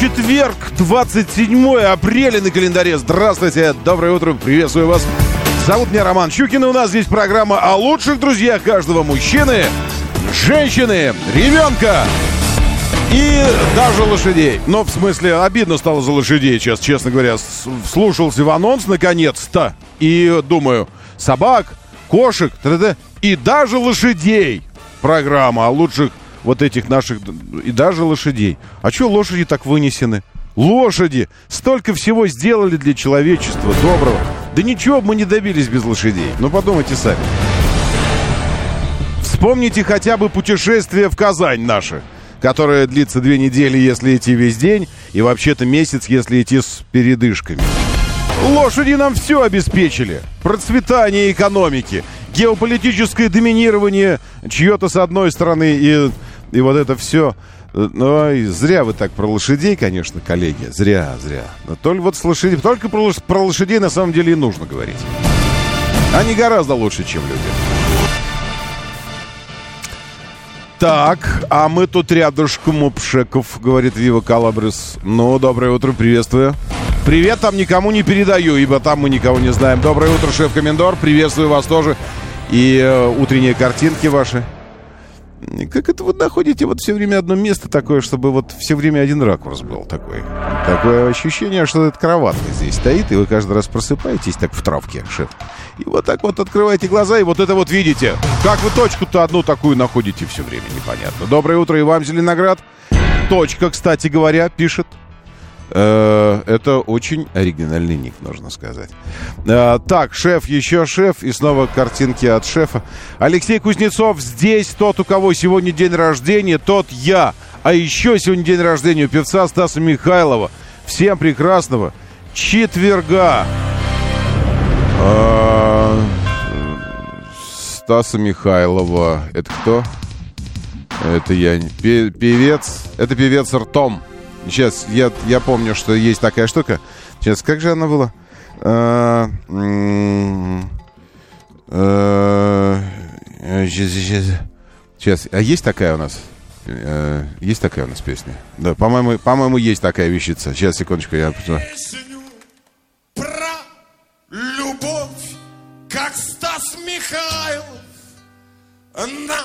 четверг, 27 апреля на календаре. Здравствуйте, доброе утро, приветствую вас. Зовут меня Роман Щукин, и у нас здесь программа о лучших друзьях каждого мужчины, женщины, ребенка и даже лошадей. Но, в смысле, обидно стало за лошадей сейчас, честно говоря. Слушался в анонс, наконец-то, и думаю, собак, кошек, т.д. и даже лошадей. Программа о лучших вот этих наших, и даже лошадей. А что лошади так вынесены? Лошади! Столько всего сделали для человечества доброго. Да ничего мы не добились без лошадей. Ну, подумайте сами. Вспомните хотя бы путешествие в Казань наше, которое длится две недели, если идти весь день, и вообще-то месяц, если идти с передышками. Лошади нам все обеспечили. Процветание экономики, геополитическое доминирование чье-то с одной стороны и, и вот это все. Ой, зря вы так про лошадей, конечно, коллеги. Зря, зря. Но только вот с лошадей, только про, про лошадей на самом деле и нужно говорить. Они гораздо лучше, чем люди. Так, а мы тут рядышком у Пшеков, говорит Вива Калабрис. Ну, доброе утро, приветствую. Привет там никому не передаю, ибо там мы никого не знаем. Доброе утро, шеф-комендор, приветствую вас тоже. И э, утренние картинки ваши. Как это вы находите вот все время одно место такое, чтобы вот все время один ракурс был такой? Такое ощущение, что эта кроватка здесь стоит, и вы каждый раз просыпаетесь так в травке, шеф. И вот так вот открываете глаза, и вот это вот видите. Как вы точку-то одну такую находите все время, непонятно. Доброе утро и вам, Зеленоград. Точка, кстати говоря, пишет. Э, Это очень оригинальный ник, нужно сказать. Э, Так, шеф, еще шеф, и снова картинки от шефа. Алексей Кузнецов здесь, тот, у кого сегодня день рождения, тот я. А еще сегодня день рождения у певца Стаса Михайлова. Всем прекрасного четверга. А, Стаса Михайлова. Это кто? Это я. Певец. Это певец ртом. Сейчас, я, я помню, что есть такая штука. Сейчас, как же она была? А, м, э. Сейчас, а есть такая у нас? Э, Есть такая у нас песня? Да, по-моему, по-моему, есть такая вещица. Сейчас, секундочку, я... про любовь, как Стас Михайлов на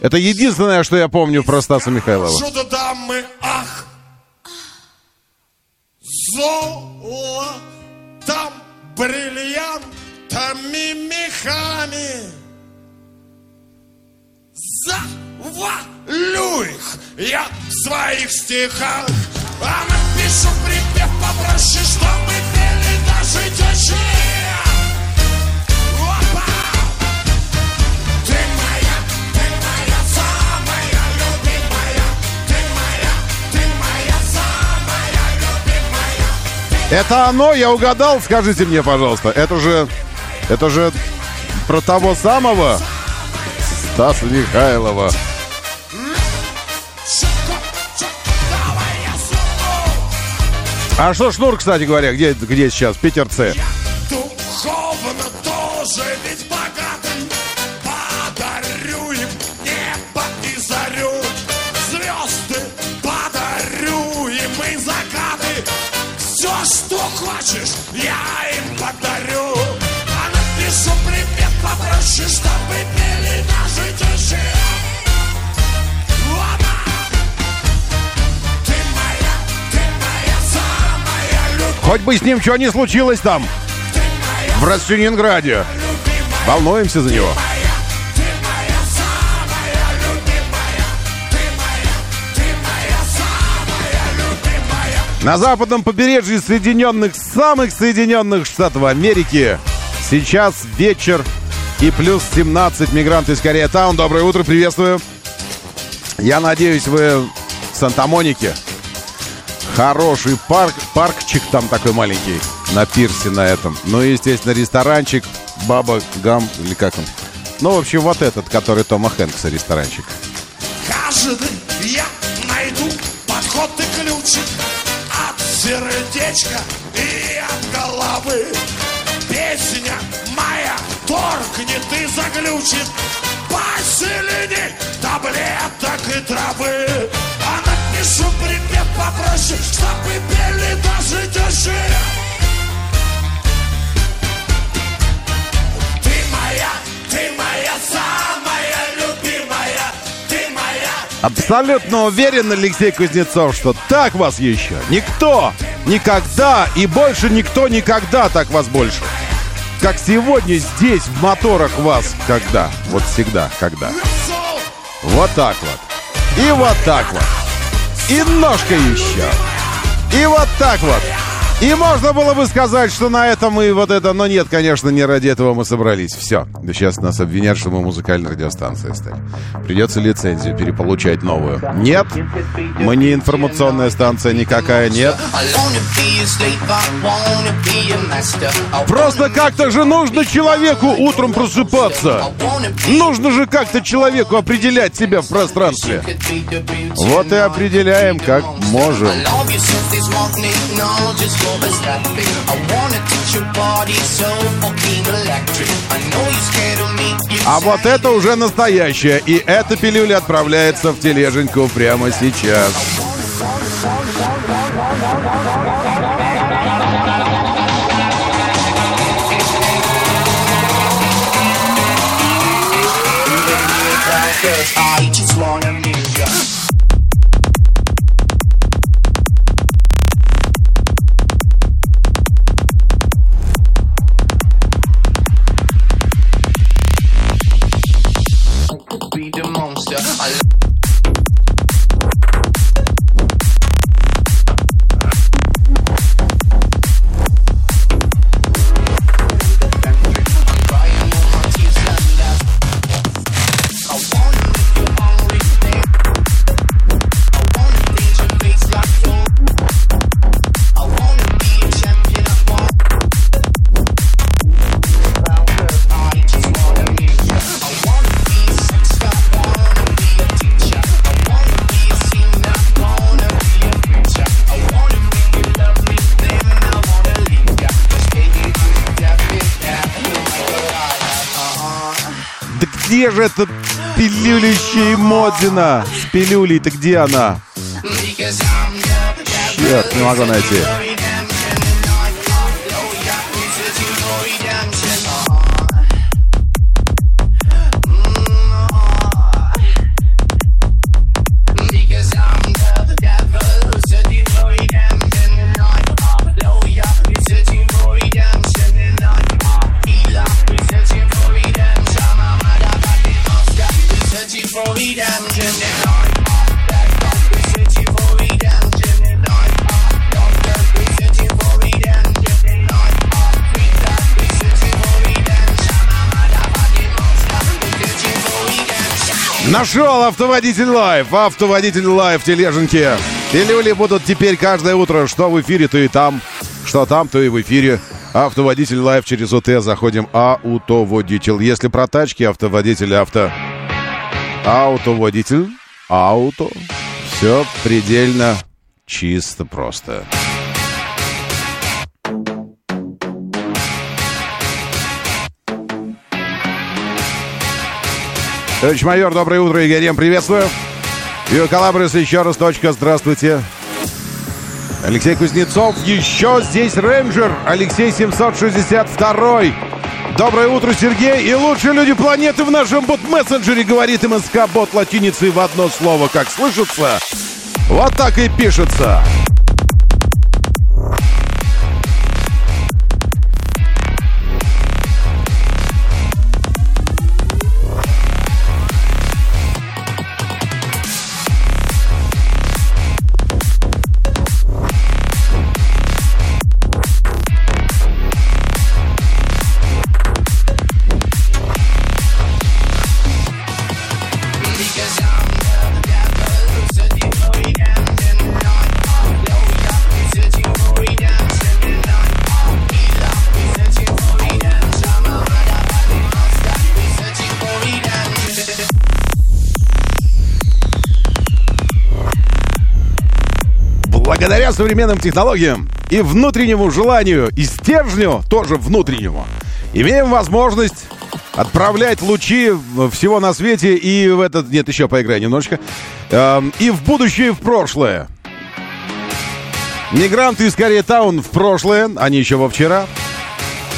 Это единственное, что я помню про Стаса Михайлова. ах, золотом, бриллиантами, мехами. Завалю их я в своих стихах, а напишу припев попроще, чтобы пели даже тещи. Это оно, я угадал, скажите мне, пожалуйста. Это же, это же про того самого Стаса Михайлова. А что Шнур, кстати говоря, где, где сейчас? Питер Ц. что хочешь, я им подарю. А напишу припев попроще, чтобы пели даже тещи. Хоть бы с ним что ни случилось там, в Ростюнинграде. Волнуемся за него. На западном побережье Соединенных, самых Соединенных Штатов Америки сейчас вечер и плюс 17 мигранты из Корея Таун. Доброе утро, приветствую. Я надеюсь, вы Санта-Монике. Хороший парк, паркчик там такой маленький на пирсе на этом. Ну и, естественно, ресторанчик Баба Гам, или как он? Ну, в общем, вот этот, который Тома Хэнкса ресторанчик. Каждый я найду подход и ключик От сердечка и от головы. Песня моя торкнет и заглючит Посильней таблеток и травы. А напишу припев попроще, чтобы пели даже тещи Абсолютно уверен, Алексей Кузнецов, что так вас еще никто никогда и больше никто никогда так вас больше. Как сегодня здесь, в моторах вас, когда? Вот всегда, когда. Вот так вот. И вот так вот. И ножка еще. И вот так вот. И можно было бы сказать, что на этом и вот это, но нет, конечно, не ради этого мы собрались. Все. Сейчас нас обвинят, что мы музыкальной радиостанцией стали. Придется лицензию переполучать новую. Нет, мы не информационная станция никакая, нет. Просто как-то же нужно человеку утром просыпаться. Нужно же как-то человеку определять себя в пространстве. Вот и определяем, как можем. А вот это уже настоящее. И эта пилюля отправляется в тележеньку прямо сейчас. Где же эта пилюлящая Модина? С пилюлей-то где она? Черт, не могу найти. Нашел автоводитель лайв, автоводитель лайв тележеньки. Пилюли будут теперь каждое утро, что в эфире, то и там, что там, то и в эфире. Автоводитель лайв через ОТ заходим аутоводитель. Если про тачки, автоводитель авто. Аутоводитель, ауто. Все предельно чисто просто. Товарищ майор, доброе утро, Игорь Ем, приветствую. Юрий Калабрис, еще раз точка, здравствуйте. Алексей Кузнецов, еще здесь рейнджер, Алексей 762. Доброе утро, Сергей. И лучшие люди планеты в нашем бот-мессенджере, говорит МСК-бот латиницей в одно слово, как слышится. Вот так и пишется. Благодаря современным технологиям и внутреннему желанию, и стержню тоже внутреннему, имеем возможность отправлять лучи всего на свете и в этот... Нет, еще поиграй немножечко. Эм, и в будущее, и в прошлое. Мигранты из Корейтаун в прошлое, они еще во вчера.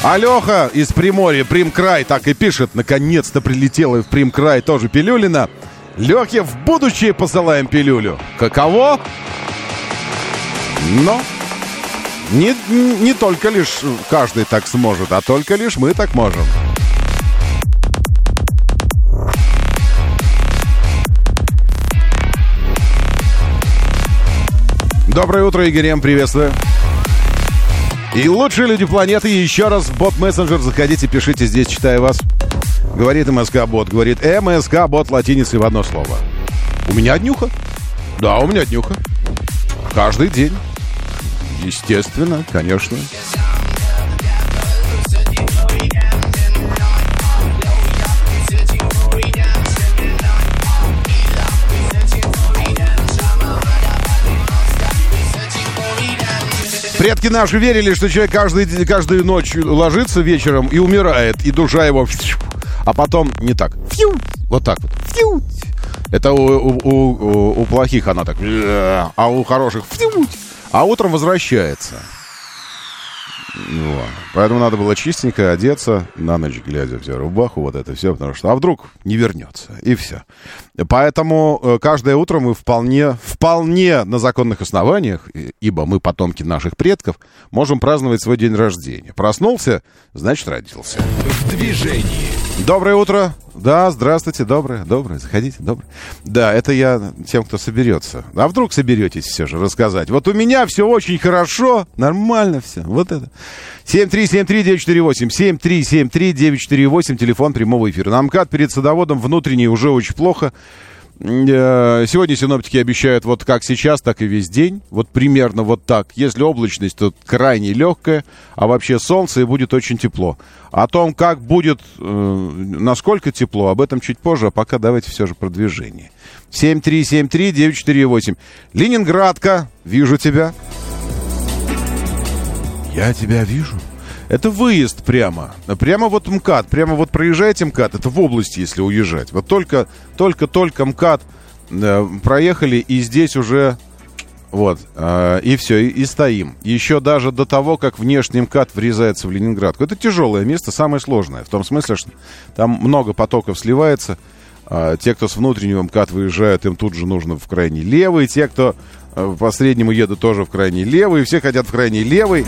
Алеха из Приморья, Примкрай, так и пишет. Наконец-то прилетела в Примкрай тоже пилюлина. Лехе в будущее посылаем пилюлю. Каково? Но не, не только лишь каждый так сможет, а только лишь мы так можем. Доброе утро, Игорь, М, приветствую. И лучшие люди планеты, еще раз в бот-мессенджер заходите, пишите здесь, читаю вас. Говорит МСК-бот, говорит МСК-бот латиницей в одно слово. У меня днюха? Да, у меня днюха. Каждый день. Естественно, конечно. Предки наши верили, что человек каждый, каждую ночь ложится вечером и умирает, и душа его... А потом не так. Фью! Вот так вот. Фью! Это у, у, у, у плохих она так. А у хороших... Фью! А утром возвращается. Вот. Поэтому надо было чистенько одеться, на ночь глядя в рубаху, вот это все, потому что а вдруг не вернется, и все. Поэтому э, каждое утро мы вполне, вполне на законных основаниях, ибо мы потомки наших предков, можем праздновать свой день рождения. Проснулся, значит, родился. В движении. Доброе утро. Да, здравствуйте, доброе, доброе, заходите, доброе. Да, это я тем, кто соберется. А вдруг соберетесь все же рассказать? Вот у меня все очень хорошо, нормально все. Вот это. 7373948, 7373948, телефон прямого эфира. На МКАД перед садоводом внутренний уже очень плохо. Э, Сегодня синоптики обещают вот как сейчас, так и весь день. Вот примерно вот так. Если облачность, то крайне легкая, а вообще солнце и будет очень тепло. О том, как будет, э, насколько тепло, об этом чуть позже, а пока давайте все же про движение. 7373948. Ленинградка, вижу тебя. Я тебя вижу. Это выезд прямо. Прямо вот МКАД. Прямо вот проезжаете МКАД. Это в области, если уезжать. Вот только, только, только МКАД э, проехали, и здесь уже... Вот, э, и все, и, и стоим. Еще даже до того, как внешний МКАД врезается в Ленинградку. Это тяжелое место, самое сложное. В том смысле, что там много потоков сливается. Э, те, кто с внутреннего МКАД выезжают, им тут же нужно в крайний левый. Те, кто э, по среднему едут, тоже в крайний левый. Все хотят в крайний левый.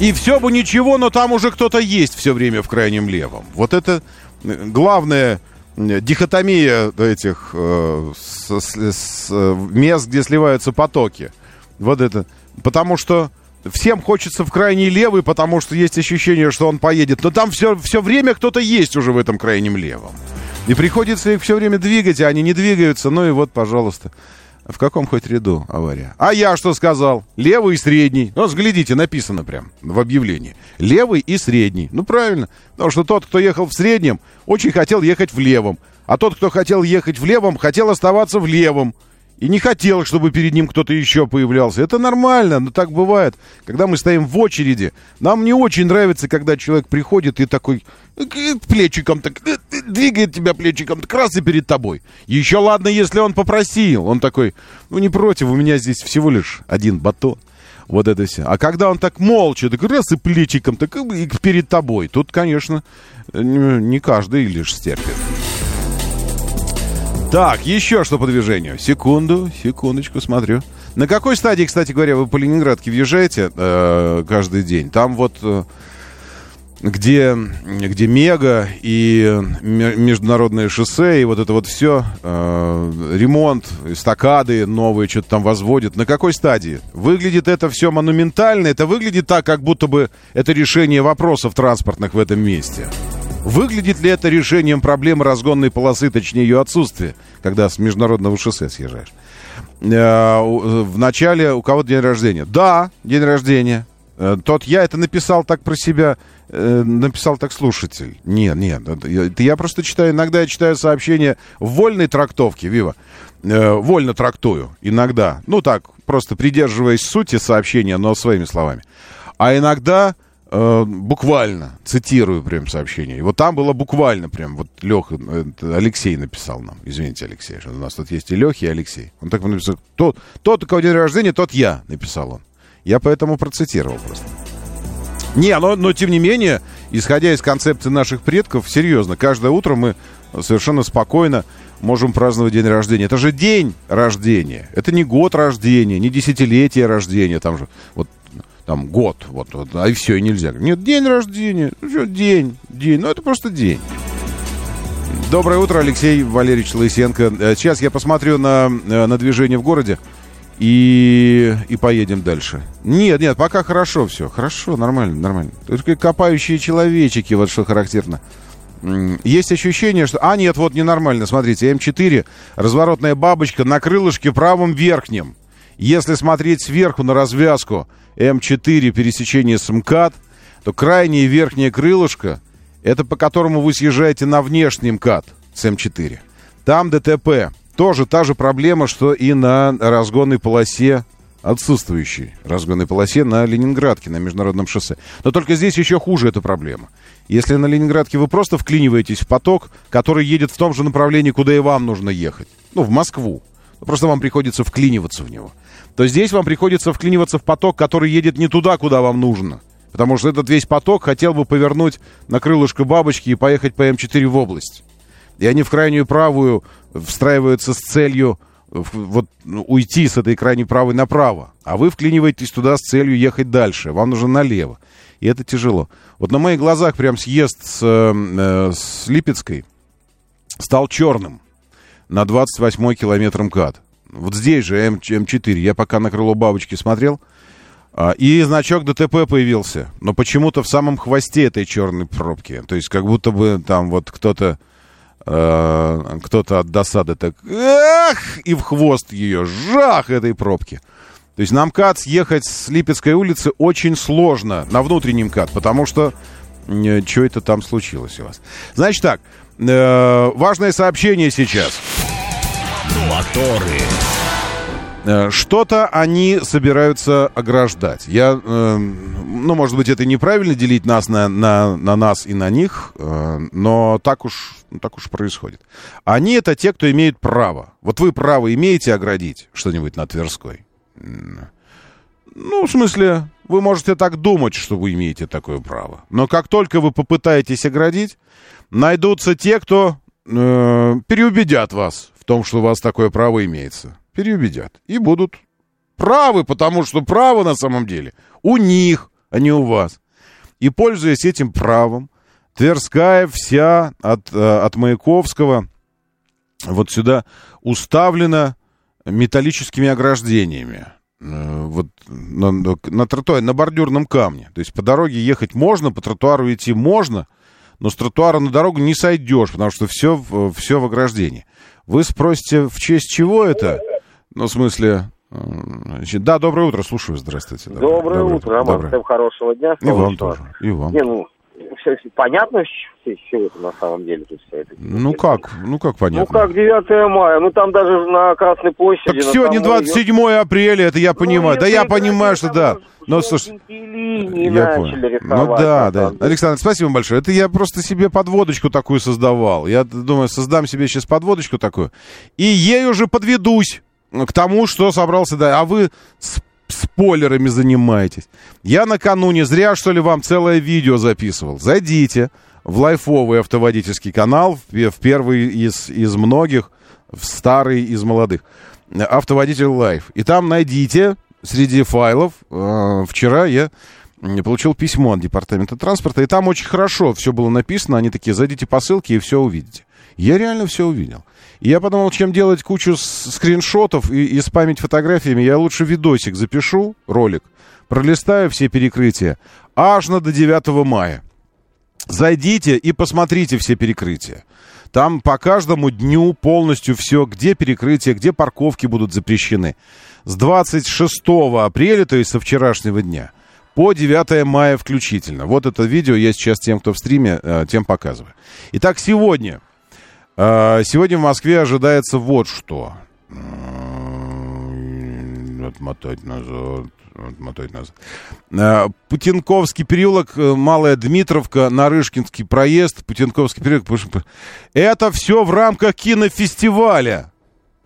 И все бы ничего, но там уже кто-то есть все время в крайнем левом. Вот это э, главная э, дихотомия этих э, с, с, с, э, мест, где сливаются потоки. Вот это. Потому что всем хочется в крайний левый, потому что есть ощущение, что он поедет. Но там все, все время кто-то есть уже в этом крайнем левом. И приходится их все время двигать, а они не двигаются. Ну и вот, пожалуйста. В каком хоть ряду авария? А я что сказал? Левый и средний. Ну, взглядите, написано прям в объявлении. Левый и средний. Ну, правильно. Потому что тот, кто ехал в среднем, очень хотел ехать в левом. А тот, кто хотел ехать в левом, хотел оставаться в левом. И не хотел, чтобы перед ним кто-то еще появлялся. Это нормально, но так бывает. Когда мы стоим в очереди, нам не очень нравится, когда человек приходит и такой э, плечиком так э, э, двигает тебя плечиком так раз и перед тобой. Еще ладно, если он попросил. Он такой, ну не против, у меня здесь всего лишь один батон. Вот это все. А когда он так молча, так раз и плечиком, так и перед тобой. Тут, конечно, не каждый лишь стерпит. Так, еще что по движению. Секунду, секундочку, смотрю. На какой стадии, кстати говоря, вы по Ленинградке въезжаете э, каждый день? Там вот э, где, где Мега и международное шоссе, и вот это вот все, э, ремонт, эстакады новые что-то там возводят. На какой стадии? Выглядит это все монументально, это выглядит так, как будто бы это решение вопросов транспортных в этом месте. Выглядит ли это решением проблемы разгонной полосы, точнее ее отсутствия, когда с международного шоссе съезжаешь? Э, в начале у кого-то день рождения. Да, день рождения. Э, Тот я это написал так про себя, э, написал так слушатель. Нет, нет, это я, просто читаю, иногда я читаю сообщения в вольной трактовке, Вива. Э, вольно трактую иногда. Ну так, просто придерживаясь сути сообщения, но своими словами. А иногда э, буквально, цитирую прям сообщение. И вот там было буквально прям, вот Леха, э, Алексей написал нам. Извините, Алексей, что у нас тут есть и Леха, и Алексей. Он так написал, тот, тот, у кого день рождения, тот я, написал он. Я поэтому процитировал просто. Не, но, но тем не менее, исходя из концепции наших предков, серьезно, каждое утро мы совершенно спокойно можем праздновать день рождения. Это же день рождения. Это не год рождения, не десятилетие рождения. Там же вот там год, вот, вот а и все, и нельзя. Нет, день рождения, ну, всё, день, день, ну это просто день. Доброе утро, Алексей Валерьевич Лысенко. Э, Сейчас я посмотрю на, э, на движение в городе и, и поедем дальше. Нет, нет, пока хорошо все. Хорошо, нормально, нормально. Только копающие человечики, вот что характерно. Есть ощущение, что... А, нет, вот ненормально. Смотрите, М4, разворотная бабочка на крылышке правом верхнем. Если смотреть сверху на развязку М4 пересечение с МКАД, то крайнее верхнее крылышко, это по которому вы съезжаете на внешний МКАД с М4. Там ДТП. Тоже та же проблема, что и на разгонной полосе, отсутствующей разгонной полосе на Ленинградке, на международном шоссе. Но только здесь еще хуже эта проблема. Если на Ленинградке вы просто вклиниваетесь в поток, который едет в том же направлении, куда и вам нужно ехать, ну, в Москву, просто вам приходится вклиниваться в него, то здесь вам приходится вклиниваться в поток, который едет не туда, куда вам нужно. Потому что этот весь поток хотел бы повернуть на крылышко бабочки и поехать по М4 в область. И они в крайнюю правую встраиваются с целью в- вот, ну, уйти с этой крайней правой направо. А вы вклиниваетесь туда с целью ехать дальше. Вам нужно налево. И это тяжело. Вот на моих глазах прям съезд с, э, э, с Липецкой стал черным на 28-й километр МКАД. Вот здесь же М, М4. Я пока на крыло бабочки смотрел. а, И значок ДТП появился. Но почему-то в самом хвосте этой черной пробки. То есть как будто бы там вот кто-то э, кто-то от досады так эх, и в хвост ее, жах этой пробки. То есть на МКАД съехать с Липецкой улицы очень сложно, на внутренний МКАД, потому что что это там случилось у вас. Значит так, э, важное сообщение сейчас. Моторы. Э, Что-то они собираются ограждать. Я, э, ну, может быть, это неправильно делить нас на, на, на нас и на них, э, но так уж, так уж происходит. Они это те, кто имеет право. Вот вы право имеете оградить что-нибудь на Тверской? Ну, в смысле, вы можете так думать, что вы имеете такое право. Но как только вы попытаетесь оградить, найдутся те, кто э, переубедят вас в том, что у вас такое право имеется. Переубедят. И будут правы, потому что право на самом деле у них, а не у вас. И пользуясь этим правом, Тверская вся от, э, от Маяковского вот сюда уставлена металлическими ограждениями. Э, Вот на, на, тротуаре, на бордюрном камне. То есть по дороге ехать можно, по тротуару идти можно, но с тротуара на дорогу не сойдешь, потому что все, все в ограждении. Вы спросите, в честь чего это? Ну, в смысле... э, значит, да, доброе утро, слушаю, здравствуйте. Доброе, утро, Роман. Доброе. Всем хорошего дня. И вам тоже, и вам. Не, ну, все, понятно, с ч- с чего это на самом деле тут все это. Ну как, ну как Ну понятно. как 9 мая, ну там даже на Красной площади... Так сегодня самой 27 апреля, это я Ну, понимаю. Да я понимаю, что да. Но слушай, я понял. Ну да, да. Александр, спасибо большое. Это я просто себе подводочку такую создавал. Я думаю, создам себе сейчас подводочку такую. И ей уже подведусь к тому, что собрался, да. А вы спойлерами занимаетесь. Я накануне зря, что ли, вам целое видео записывал. Зайдите в live овый автоводительский канал, в пе- в первый из, из многих, в старый из молодых. Автоводитель Live. И там найдите среди файлов. э, вчера я получил письмо от департамента транспорта, и там очень хорошо все было написано. Они такие, зайдите по ссылке и все увидите. Я реально все увидел. И я подумал, чем делать кучу скриншотов и, и спамить фотографиями, я лучше видосик запишу, ролик, пролистаю все перекрытия аж на до 9 мая. Зайдите и посмотрите все перекрытия. Там по каждому дню полностью все, где перекрытия, где парковки будут запрещены. С 26 апреля, то есть со вчерашнего дня, по 9 мая включительно. Вот это видео я сейчас тем, кто в стриме, э, тем показываю. Итак, сегодня. Э, Сегодня в Москве ожидается вот что. Отмотать назад. Отмотать назад. Э, Путинковский переулок, э, Малая Дмитровка, Нарышкинский проезд, Путинковский переулок. Это все в рамках кинофестиваля.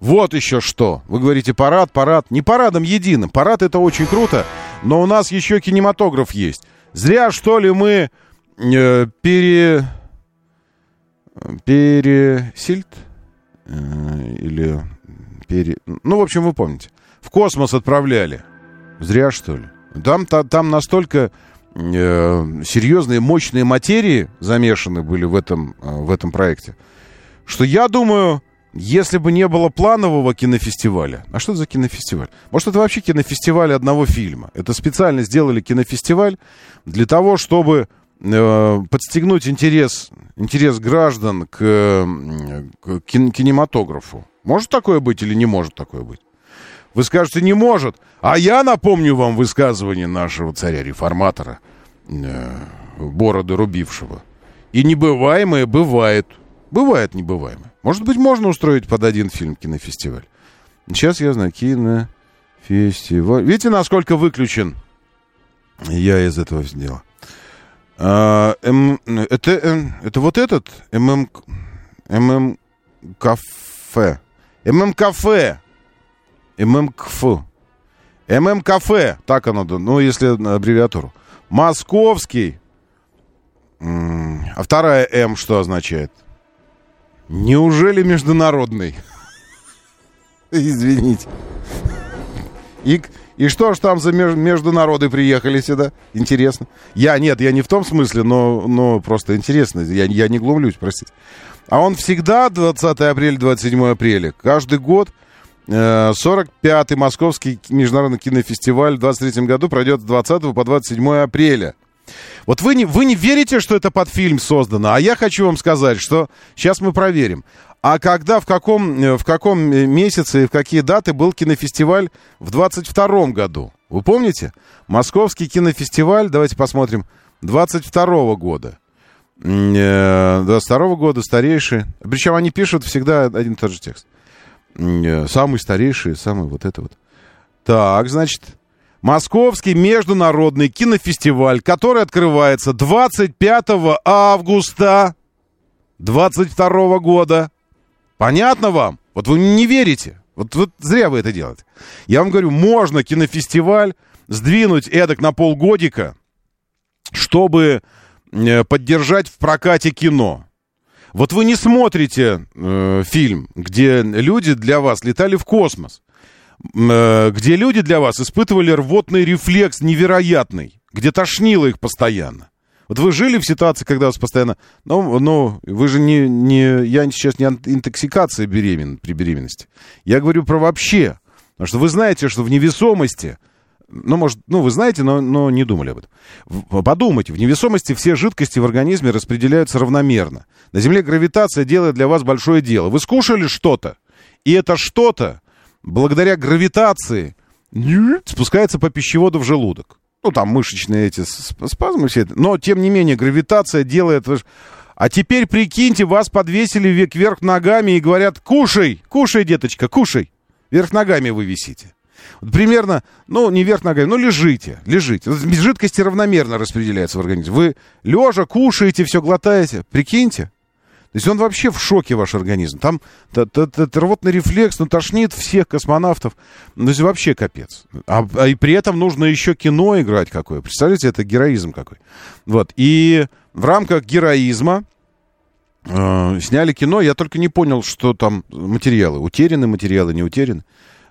Вот еще что. Вы говорите парад, парад. Не парадом единым. Парад это очень круто, но у нас еще кинематограф есть. Зря, что ли, мы э, пере... Пересильд? Э, или пере... Ну, в общем, вы помните. В космос отправляли. Зря, что ли? Там, та- там настолько э, серьезные, мощные материи замешаны были в этом, э, в этом проекте, что я думаю, если бы не было планового кинофестиваля... А что это за кинофестиваль? Может, это вообще кинофестиваль одного фильма? Это специально сделали кинофестиваль для того, чтобы подстегнуть интерес, интерес граждан к, э, к кин- кинематографу. Может такое быть или не может такое быть? Вы скажете, не может. А я напомню вам высказывание нашего царя-реформатора, э, бороды рубившего. И небываемое бывает. Бывает небываемое. Может быть, можно устроить под один фильм кинофестиваль. Сейчас я знаю, кинофестиваль. Видите, насколько выключен я из этого сделал. А, М- это, э, это вот этот ММ, ММКФ. ММКФ. ММКФ. ММКФ. Так оно, ну, если на аббревиатуру. Московский. А вторая М что означает? Неужели международный? Извините. И, и что ж там за меж- международы приехали сюда? Интересно. Я, нет, я не в том смысле, но, но просто интересно. Я, я не глумлюсь, простите. А он всегда 20 апреля, 27 апреля. Каждый год э, 45-й Московский международный кинофестиваль в 23 году пройдет с 20 по 27 апреля. Вот вы не, вы не верите, что это под фильм создано, а я хочу вам сказать, что сейчас мы проверим. А когда, в каком, э, в каком э, месяце и в какие даты был кинофестиваль в 22 году? Вы помните? Московский кинофестиваль, давайте посмотрим, 22 года. М, э, 22 года, старейший. Причем они пишут всегда один и тот же текст. Самый старейший, самый вот это вот. Так, значит, Московский международный кинофестиваль, который открывается 25 августа 22 года. Понятно вам? Вот вы не верите. Вот, вот зря вы это делаете. Я вам говорю, можно кинофестиваль сдвинуть эдак на полгодика, чтобы э, поддержать в прокате кино. Вот вы не смотрите э, фильм, где люди для вас летали в космос, э, где люди для вас испытывали рвотный рефлекс невероятный, где тошнило их постоянно. Вот вы жили в ситуации, когда вас постоянно... Ну, ну вы же не, не... Я сейчас не интоксикация беремен, при беременности. Я говорю про вообще. Потому что вы знаете, что в невесомости... Ну, может, ну, вы знаете, но, но не думали об этом. Подумайте, в невесомости все жидкости в организме распределяются равномерно. На Земле гравитация делает для вас большое дело. Вы скушали что-то, и это что-то, благодаря гравитации, спускается по пищеводу в желудок. Ну, там мышечные эти сп- спазмы все это. Но, тем не менее, гравитация делает... А теперь, прикиньте, вас подвесили вверх ногами и говорят, кушай, кушай, деточка, кушай. Вверх ногами вы висите. Вот примерно, ну, не вверх ногами, ну, лежите, лежите. Жидкости равномерно распределяются в организме. Вы лежа кушаете, все глотаете. Прикиньте. То есть он вообще в шоке, ваш организм. Там т- рвотный рефлекс, ну, тошнит всех космонавтов. Ну, есть вообще капец. А, а и при этом нужно еще кино играть какое. Представляете, это героизм какой. Вот. И в рамках героизма э, сняли кино. Я только не понял, что там материалы. Утеряны материалы, не утеряны.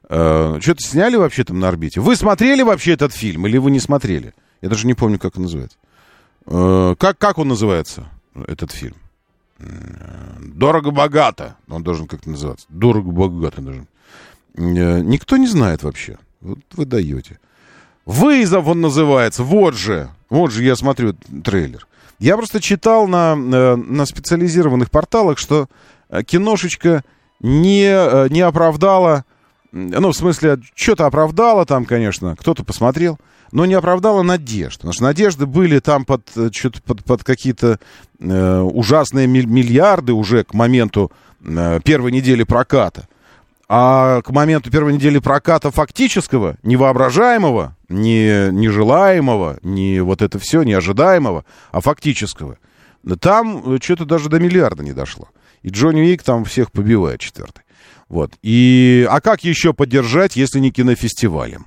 Э, что-то сняли вообще там на орбите. Вы смотрели вообще этот фильм или вы не смотрели? Я даже не помню, как он называется. Э, как, как он называется, этот фильм? Дорого-богато. Он должен как-то называться. Дорого-богато должен. Э, Никто не знает вообще. Вот вы даете. Вызов он называется. Вот же. Вот же я смотрю трейлер. Я просто читал на, э, на специализированных порталах, что э, киношечка не, не оправдала Ну, в смысле, что-то оправдало там, конечно, кто-то посмотрел, но не оправдало надежд. Потому что надежды были там под, под, под какие-то ужасные миль- миллиарды уже к моменту э, первой недели проката. А к моменту первой недели проката фактического, невоображаемого, не нежелаемого, не вот это все, неожидаемого, а фактического, там что-то даже до миллиарда не дошло. И Джонни Уик там всех побивает четвертый. Вот. И, а как еще поддержать, если не кинофестивалем?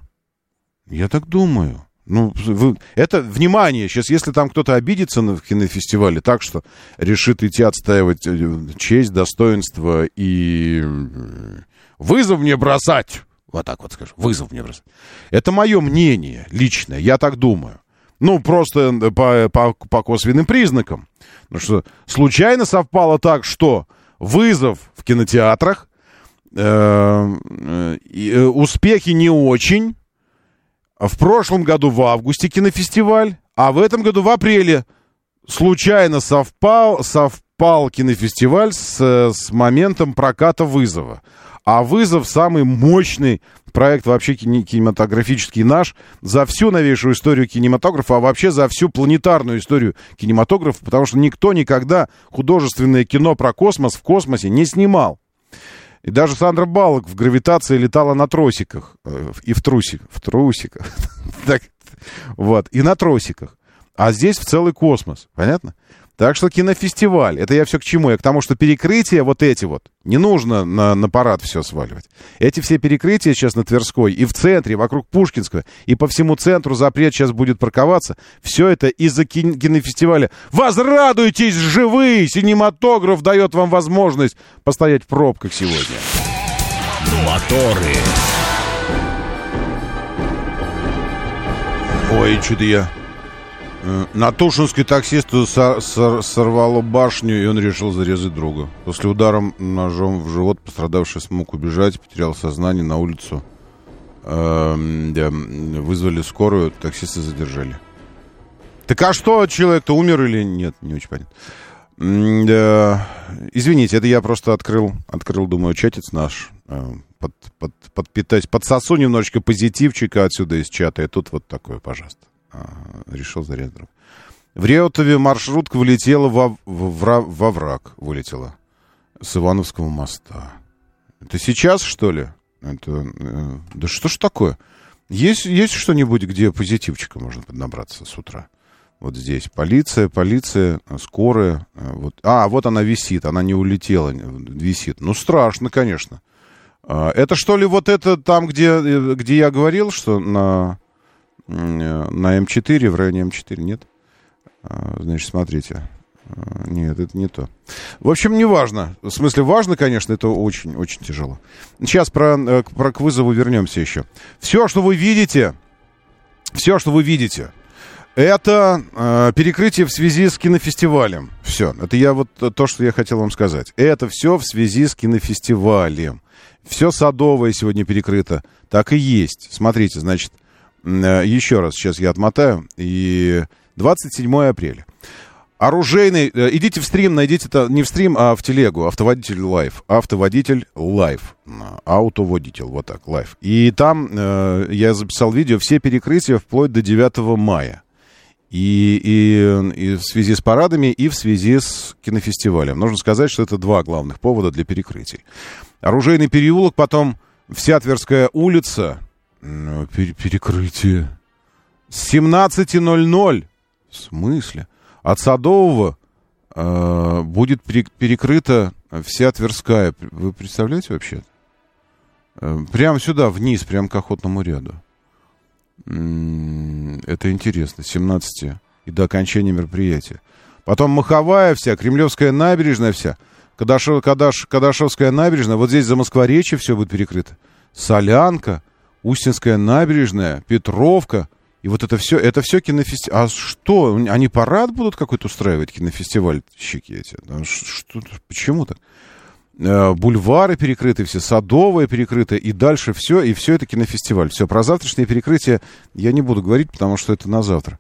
Я так думаю. Ну, вы, это, внимание, сейчас, если там кто-то обидится на кинофестивале так, что решит идти отстаивать э, честь, достоинство и э, вызов мне бросать, вот так вот скажу, вызов мне бросать. Это мое мнение личное, я так думаю. Ну, просто по, по, по косвенным признакам. Потому что случайно совпало так, что вызов в кинотеатрах, э, э, э, успехи не очень. В прошлом году в августе кинофестиваль, а в этом году в апреле случайно совпал, совпал кинофестиваль с, с моментом проката вызова. А вызов самый мощный проект вообще кинематографический наш за всю новейшую историю кинематографа, а вообще за всю планетарную историю кинематографа, потому что никто никогда художественное кино про космос в космосе не снимал. И даже Сандра Балок в гравитации летала на тросиках. э, И в трусиках. В трусиках. Вот. И на тросиках. А здесь в целый космос. Понятно? Так что кинофестиваль. Это я все к чему? Я к тому, что перекрытия вот эти вот. Не нужно на, на парад все сваливать. Эти все перекрытия сейчас на Тверской и в центре, вокруг Пушкинского, и по всему центру запрет сейчас будет парковаться. Все это из-за кин- кинофестиваля. Возрадуйтесь, живые! Синематограф дает вам возможность постоять в пробках сегодня. Моторы. Ой, что-то я... э, На Тушинской таксисту со- сор- сорвало башню, и он решил зарезать друга. После удара ножом в живот пострадавший смог убежать, потерял сознание на улицу. Эм, вызвали скорую, таксиста задержали. Так а что, человек-то умер или нет? Не очень понятно. Извините, это я просто открыл, открыл, думаю, чатец наш. э, Под, под, подпитать, подсосу немножечко позитивчика отсюда из чата. И тут вот такое, пожалуйста. А, Решил друга. В Реутове маршрутка вылетела во, в, вра- во враг. Вылетела. С Ивановского моста. Это сейчас, что ли? Это, э, да что ж такое? Есть, есть что-нибудь, где позитивчика можно поднабраться с утра? Вот здесь полиция, полиция, скорая. э, Вот. А, вот она висит, она не улетела, висит. Ну, страшно, конечно. А, Это что ли вот это там, где, э, где я говорил, что на, на М4, в районе М4, нет? А, Значит, смотрите. А, Нет, это не то. В общем, не важно. В смысле, важно, конечно, это очень-очень тяжело. Сейчас про, э, про к вызову вернемся еще. Все, что вы видите, все, что вы видите, это э, перекрытие в связи с кинофестивалем. Все. Это я вот э, то, что я хотел вам сказать. Это все в связи с кинофестивалем. Все садовое сегодня перекрыто. Так и есть. Смотрите, значит, э, еще раз сейчас я отмотаю. И 27 апреля. Оружейный, э, идите в стрим, найдите это не в стрим, а в телегу, автоводитель live, автоводитель live, аутоводитель, вот так, live. И там э, я записал видео, все перекрытия вплоть до 9 мая. И, и, и в связи с парадами, и в связи с кинофестивалем. Нужно сказать, что это два главных повода для перекрытий. Оружейный переулок, потом вся Тверская улица, пере- перекрытие. С 17.00. В смысле? От Садового э, будет пере- перекрыта вся Тверская. Вы представляете вообще? Э, прямо сюда, вниз, прямо к охотному ряду. Это интересно. С 17 и до окончания мероприятия. Потом Маховая вся, Кремлевская набережная вся. Кадашев, Кадаш, Кадашевская набережная. Вот здесь за Москворечье все будет перекрыто. Солянка, Устинская набережная, Петровка. И вот это все, это все кинофестиваль. А что, они парад будут какой-то устраивать, кинофестивальщики эти? Что, почему так? Э, Бульвары перекрыты все, Садовые перекрыты, и дальше все, и все это кинофестиваль. Все, про завтрашнее перекрытие я не буду говорить, потому что это на завтра.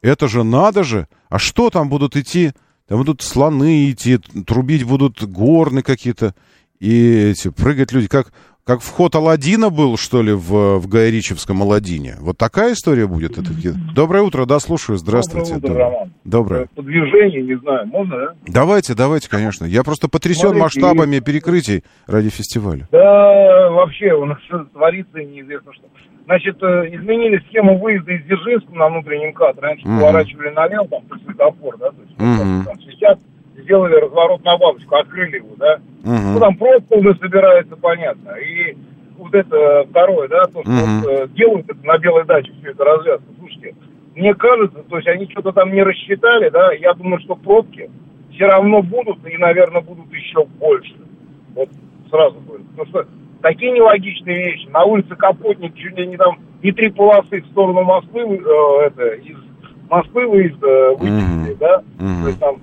Это же надо же! А что там будут идти? Там будут слоны идти, трубить будут горны какие-то, и эти, прыгать люди. Как, как вход Аладдина был, что ли, в, в Гайричевском Аладдине. Вот такая история будет? Это... Доброе утро, да, слушаю, здравствуйте. Доброе утро, Доброе. Роман. Доброе. По движению, не знаю, можно, да? Давайте, давайте, конечно. Я просто потрясен Смотрите, масштабами перекрытий ради фестиваля. Да, вообще, у нас что творится, неизвестно что. Значит, э, изменили схему выезда из Дзержинска на внутреннем КАТ. Раньше Мгм. поворачивали налево, там, по светофор, да, то есть, Мгм. там, сейчас сделали разворот на бабочку, открыли его, да. Мгм. Ну, там пробка уже собирается, понятно. И вот это второе, да, то, что Мгм. вот, э, делают это на белой даче, все это развязка. Слушайте, мне кажется, то есть они что-то там не рассчитали, да, я думаю, что пробки все равно будут, и, наверное, будут еще больше. Вот сразу говорю. Потому что такие нелогичные вещи. На улице Капотник чуть ли не там не три полосы в сторону Москвы, э, это, из Москвы выезд э, вычистили, Мгм. да. Мгм. То есть там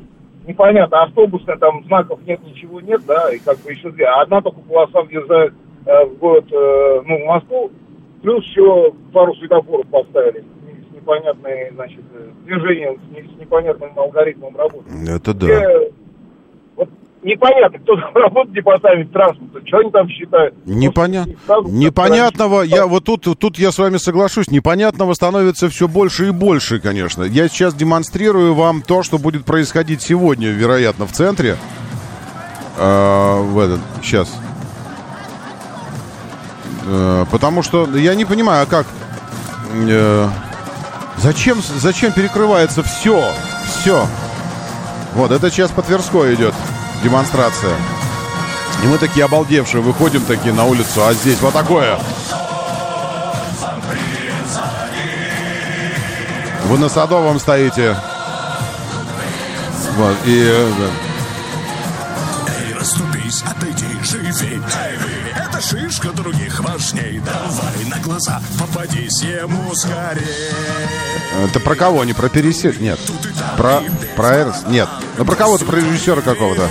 непонятно, автобусная, там знаков нет, ничего нет, да, и как бы еще две. А одна только полоса въезжает э, в город, э, ну, в Москву, плюс еще пару светофоров поставили с непонятной, значит, э, движением, с, не- с непонятным алгоритмом работы. Это да. Э, Вот непонятно, кто там работает в департаменте транспорта, что они там считают. Непонятно. Непонятного, я вот тут, тут я с вами соглашусь, непонятного становится все больше и больше, конечно. Я сейчас демонстрирую вам то, что будет происходить сегодня, вероятно, в центре. А, в этот, сейчас. Э, потому что я не понимаю, а как... э, зачем, зачем перекрывается все? Все. Вот, это сейчас по Тверской идет демонстрация. И мы такие обалдевшие выходим такие на улицу, а здесь вот такое. Вы на Садовом стоите. Вот, и... э, расступись, отойди, живей, эй, вы, это шишка других важней, давай на глаза попадись ему скорее. Это про кого? Не про пересек? Нет. Про, про Эрс? Нет. Ну про кого-то, про режиссера какого-то.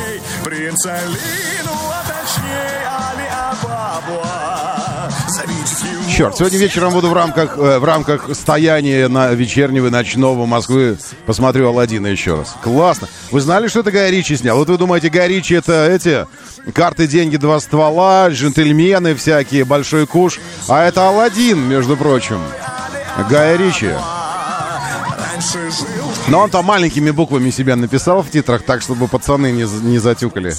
Эй, Принц Алину, а точнее Али Абабуа. Завидев его... Черт, сегодня вечером буду в рамках, э, в рамках стояния на вечернего и ночного Москвы посмотрю Алладина еще раз. Классно. Вы знали, что это Гай Ричи снял? Вот вы думаете, Гай Ричи это эти карты, деньги, два ствола, джентльмены всякие, большой куш. А это Алладин, между прочим. Гая Ричи. Раньше жил, Но он там маленькими буквами себя написал в титрах, так, чтобы пацаны не, не затюкали.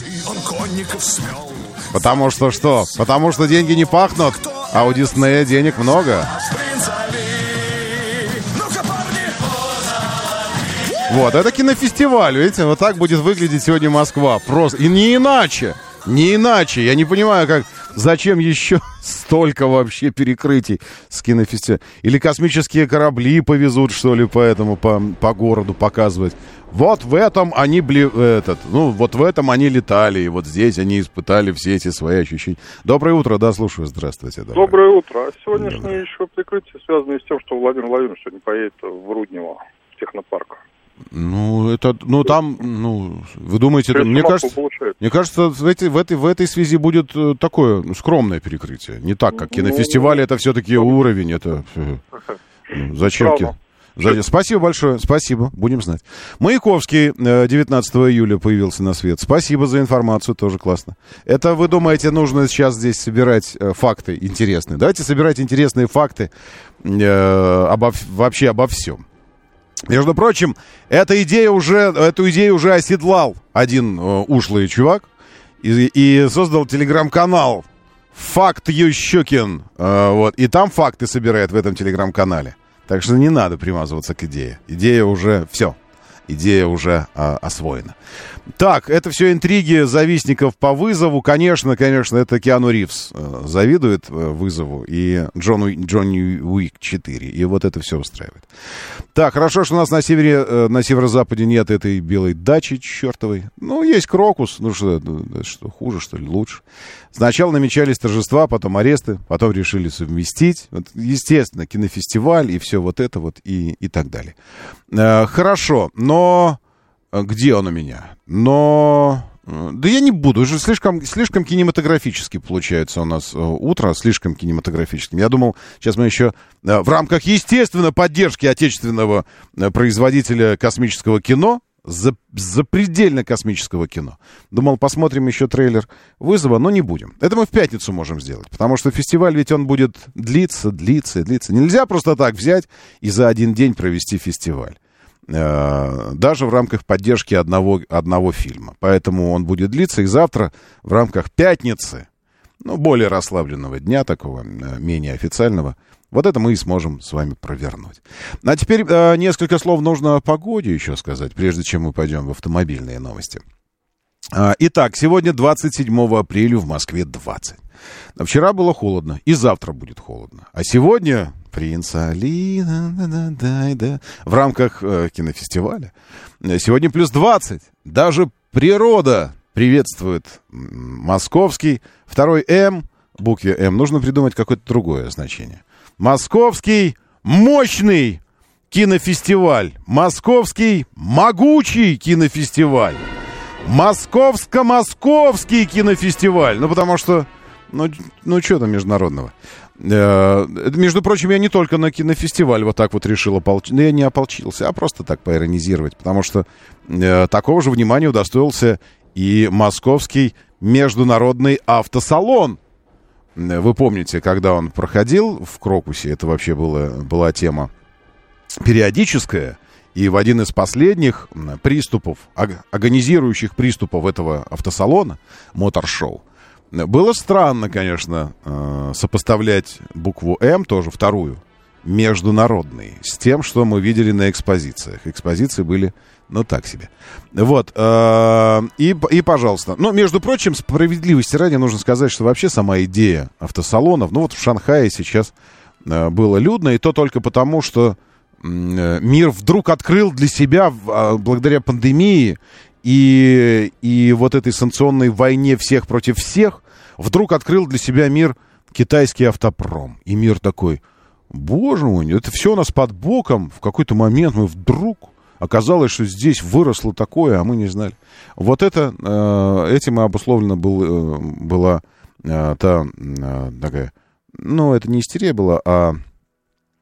Потому что что? Потому что деньги не пахнут, а у Диснея денег много. Вот, это кинофестиваль, видите, вот так будет выглядеть сегодня Москва. Просто, и не иначе, не иначе. Я не понимаю, как, зачем еще столько вообще перекрытий с кинофестивалем. Или космические корабли повезут, что ли, по этому, по, по городу показывать. Вот в этом они, бли, этот, ну, вот в этом они летали, и вот здесь они испытали все эти свои ощущения. Доброе утро, да, слушаю, здравствуйте. Доброе. Доброе утро. А сегодняшнее еще прикрытие связано с тем, что Владимир Владимирович сегодня поедет в Руднево, в технопарк. Ну, это, ну, там, ну, вы думаете, То есть мне кажется... получает. Мне кажется, в этой, в этой, в этой связи будет э, такое ну, скромное перекрытие. Не так, как кинофестиваль, это все-таки уровень, это... э, ну, Зачем? ки- Странно. За- Спасибо большое, спасибо, будем знать. Маяковский э, 19 июля появился на свет. Спасибо за информацию, тоже классно. Это, вы думаете, нужно сейчас здесь собирать э, факты интересные? Давайте собирать интересные факты э, обо, вообще обо всем. Между прочим, эта идея уже, эту идею уже оседлал один э, ушлый чувак и, и создал телеграм-канал Факт Ющукин. Э, вот, и там факты собирает в этом телеграм-канале. Так что не надо примазываться к идее. Идея уже все. Идея уже а, освоена. Так, это все интриги завистников по вызову. Конечно, конечно, это Киану Ривз э, завидует э, вызову и Джону, Джонни Уик 4. И вот это все устраивает. Так, хорошо, что у нас на севере, э, на северо-западе нет этой белой дачи чертовой. Ну, есть Крокус. Ну, что, что, хуже, что ли, лучше. Сначала намечались торжества, потом аресты, потом решили совместить. Вот, естественно, кинофестиваль и все вот это вот и, и так далее. Э, хорошо, но где он у меня? Но... э, Да я не буду, уже слишком, слишком кинематографически получается у нас э, утро, слишком кинематографическим. Я думал, сейчас мы еще э, в рамках, естественно, поддержки отечественного производителя космического кино, за, запредельно космического кино. Думал, посмотрим еще трейлер вызова, но не будем. Это мы в пятницу можем сделать, потому что фестиваль ведь он будет длиться, длиться длиться. Нельзя просто так взять и за один день провести фестиваль. Э, даже в рамках поддержки одного, одного фильма. Поэтому он будет длиться и завтра в рамках пятницы, ну, более расслабленного дня такого, э, менее официального, вот это мы и сможем с вами провернуть. А теперь э, несколько слов нужно о погоде еще сказать, прежде чем мы пойдем в автомобильные новости. А, итак, сегодня 27 апреля в Москве 20. Вчера было холодно, и завтра будет холодно. А сегодня принц Алина да, да, да, в рамках э, кинофестиваля. Сегодня плюс 20. Даже природа приветствует московский. Второй М, букве М, нужно придумать какое-то другое значение. Московский мощный кинофестиваль. Московский могучий кинофестиваль. Московско-московский кинофестиваль. Ну, потому что... Ну, ну что там международного? Э, между прочим, я не только на кинофестиваль вот так вот решил ополчиться. Ну, я не ополчился, а просто так поиронизировать. Потому что э, такого же внимания удостоился и московский международный автосалон. Вы помните, когда он проходил в Крокусе, это вообще было, была тема периодическая, и в один из последних приступов, агонизирующих приступов этого автосалона, мотор-шоу, было странно, конечно, э, сопоставлять букву «М», тоже вторую, международный, с тем, что мы видели на экспозициях. Экспозиции были ну, так себе. Вот. Э, и, и, пожалуйста. Ну, между прочим, справедливости ради нужно сказать, что вообще сама идея автосалонов, ну, вот в Шанхае сейчас э, было людно, и то только потому, что мир вдруг открыл для себя, а, благодаря пандемии и, и вот этой санкционной войне всех против всех, вдруг открыл для себя мир китайский автопром. И мир такой, боже мой, это все у нас под боком. В какой-то момент мы вдруг Оказалось, что здесь выросло такое, а мы не знали. Вот это, э, этим и обусловлена был, э, была э, та такая, ну, это не истерия была, а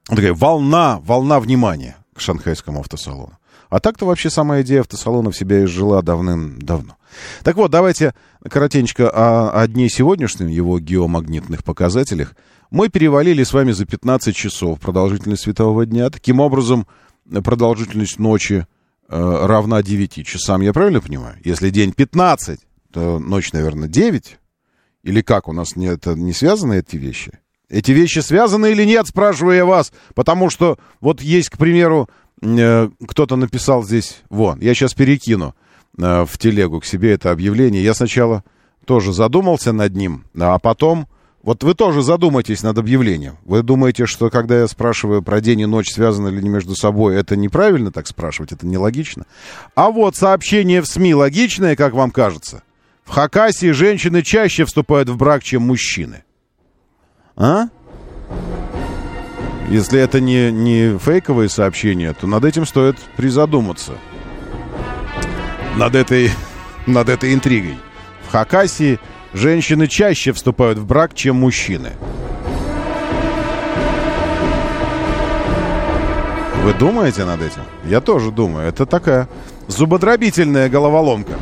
такая волна, волна внимания к шанхайскому автосалону. А так-то вообще сама идея автосалона в себя изжила давным-давно. Так вот, давайте коротенько о, о дне сегодняшнем, его геомагнитных показателях. Мы перевалили с вами за 15 часов продолжительность светового дня. Таким образом, продолжительность ночи э, равна 9 часам. Я правильно понимаю? Если день 15, то ночь, наверное, 9. Или как? У нас не, это не связаны эти вещи? Эти вещи связаны или нет, спрашиваю я вас. Потому что вот есть, к примеру, э, кто-то написал здесь, вон, я сейчас перекину в телегу к себе это объявление. Я сначала тоже задумался над ним, а потом вот вы тоже задумайтесь над объявлением. Вы думаете, что когда я спрашиваю про день и ночь, связаны ли они между собой, это неправильно так спрашивать, это нелогично? А вот сообщение в СМИ логичное, как вам кажется? В Хакасии женщины чаще вступают в брак, чем мужчины. А? Если это не, не фейковые сообщения, то над этим стоит призадуматься. Над этой, над этой интригой. В Хакасии женщины чаще вступают в брак, чем мужчины. Вы думаете над этим? Я тоже думаю. Это такая зубодробительная головоломка.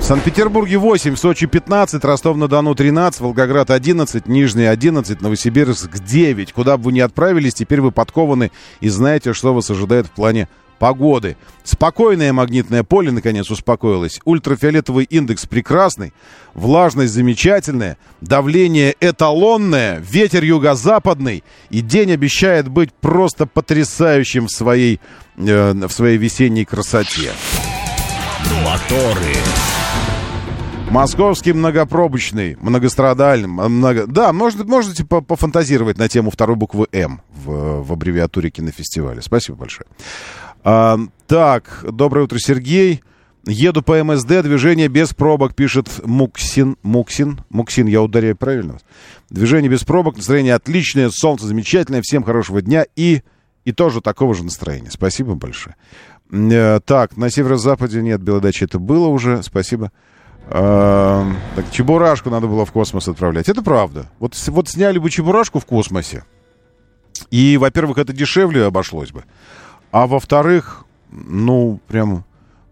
В Санкт-Петербурге 8, в Сочи 15, Ростов-на-Дону 13, Волгоград 11, Нижний 11, Новосибирск 9. Куда бы вы ни отправились, теперь вы подкованы и знаете, что вас ожидает в плане погоды. Спокойное магнитное поле, наконец, успокоилось. Ультрафиолетовый индекс прекрасный, влажность замечательная, давление эталонное, ветер юго-западный. И день обещает быть просто потрясающим в своей, э, в своей весенней красоте. Моторы. Московский многопробочный, многострадальный, много... Да, можете, можете пофантазировать на тему второй буквы М в, в аббревиатуре кинофестиваля. Спасибо большое. А, так, доброе утро, Сергей. Еду по МСД, движение без пробок, пишет Муксин. Муксин, Муксин, я ударяю правильно? Движение без пробок, настроение отличное, солнце замечательное, всем хорошего дня и, и тоже такого же настроения. Спасибо большое. Э, так, на северо-западе нет белой дачи, это было уже, спасибо. А, так, Чебурашку надо было в космос отправлять. Это правда. Вот, вот сняли бы Чебурашку в космосе, и, во-первых, это дешевле обошлось бы. А во-вторых, ну, прям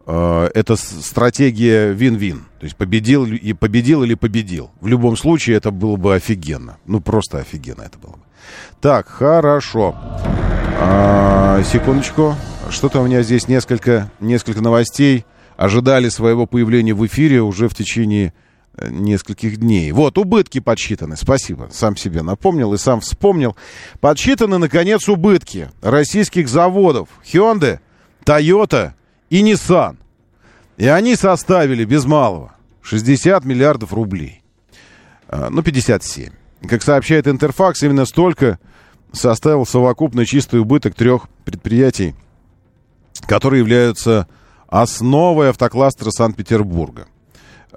э, это стратегия вин-вин. То есть победил и победил или победил. В любом случае это было бы офигенно. Ну, просто офигенно это было бы. Так, хорошо. А, секундочку. Что-то у меня здесь несколько, несколько новостей ожидали своего появления в эфире уже в течение нескольких дней. Вот, убытки подсчитаны. Спасибо. Сам себе напомнил и сам вспомнил. Подсчитаны, наконец, убытки российских заводов Hyundai, Toyota и Nissan. И они составили без малого 60 миллиардов рублей. А, Ну, 57. Как сообщает Интерфакс, именно столько составил совокупный чистый убыток трех предприятий, которые являются основой автокластера Санкт-Петербурга.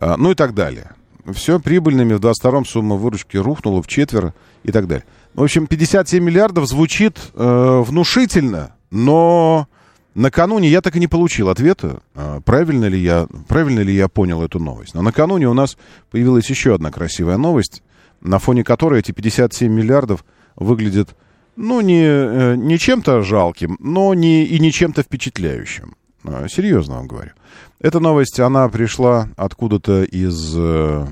А, Ну и так далее. Все прибыльными в 22-м сумма выручки рухнула в четверо и так далее. В общем, 57 миллиардов звучит э, внушительно, но накануне я так и не получил ответа, а, правильно ли, я, правильно ли я понял эту новость. Но накануне у нас появилась еще одна красивая новость, на фоне которой эти 57 миллиардов выглядят, ну, не, э, не чем-то жалким, но не, и не чем-то впечатляющим. А, Серьезно вам говорю. Эта новость, она пришла откуда-то из... э,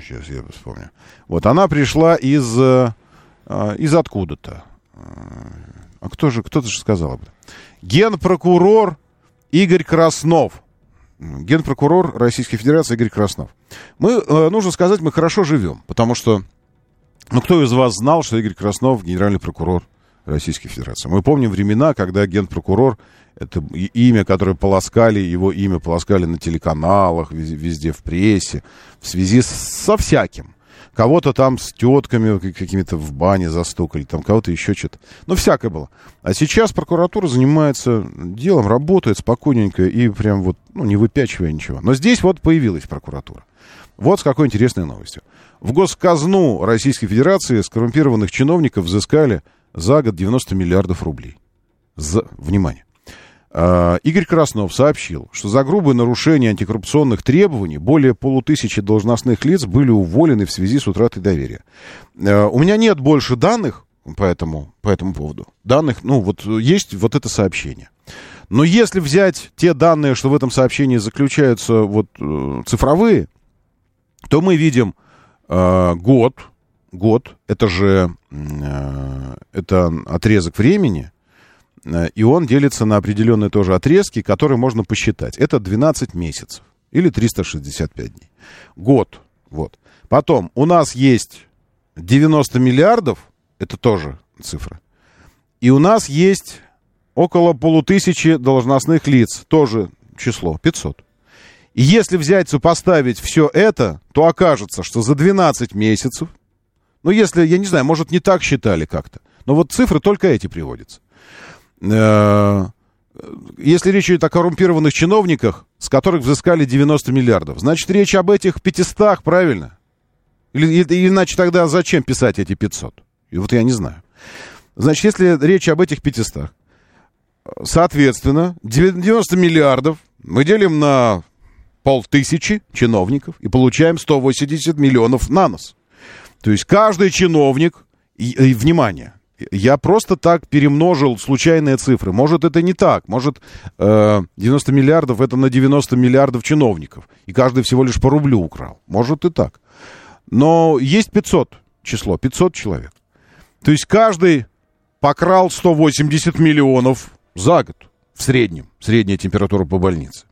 Сейчас я вспомню. Вот, она пришла из... э, Из откуда-то. А кто же, кто-то же сказал об этом. Генпрокурор Игорь Краснов. Генпрокурор Российской Федерации Игорь Краснов. Мы, э, нужно сказать, мы хорошо живем, потому что, ну, кто из вас знал, что Игорь Краснов генеральный прокурор Российской Федерации? Мы помним времена, когда генпрокурор, это имя, которое полоскали, его имя полоскали на телеканалах, везде, в прессе, в связи со всяким. Кого-то там с тетками как- какими-то в бане застукали, там кого-то еще что-то. Ну, всякое было. А сейчас прокуратура занимается делом, работает спокойненько и прям вот, ну, не выпячивая ничего. Но здесь вот появилась прокуратура. Вот с какой интересной новостью. В госказну Российской Федерации скоррумпированных чиновников взыскали за год 90 миллиардов рублей. За... Внимание. А, Игорь Краснов сообщил, что за грубое нарушение антикоррупционных требований более полутысячи должностных лиц были уволены в связи с утратой доверия. А, У меня нет больше данных по этому, по этому поводу. Данных, ну вот есть вот это сообщение. Но если взять те данные, что в этом сообщении заключаются вот э, цифровые, то мы видим э, год, год, это же э, это отрезок времени, и он делится на определенные тоже отрезки, которые можно посчитать. Это 12 месяцев или 365 дней. Год, вот. Потом у нас есть 90 миллиардов, это тоже цифра, и у нас есть около полутысячи должностных лиц, тоже число, 500. И если взять, сопоставить все это, то окажется, что за 12 месяцев, ну, если, я не знаю, может, не так считали как-то, но вот цифры только эти приводятся. Э, Если речь идет о коррумпированных чиновниках, с которых взыскали 90 миллиардов, значит, речь об этих 500, правильно? Или, иначе тогда зачем писать эти 500? И вот я не знаю. Значит, если речь об этих 500, соответственно, 90 миллиардов мы делим на полтысячи чиновников и получаем 180 миллионов на нос. То есть каждый чиновник, и, и, внимание, я просто так перемножил случайные цифры. Может, это не так. Может, э, 90 миллиардов это на 90 миллиардов чиновников. И каждый всего лишь по рублю украл. Может и так. Но есть 500 число, 500 человек. То есть каждый покрал 180 миллионов за год в среднем. Средняя температура по больнице.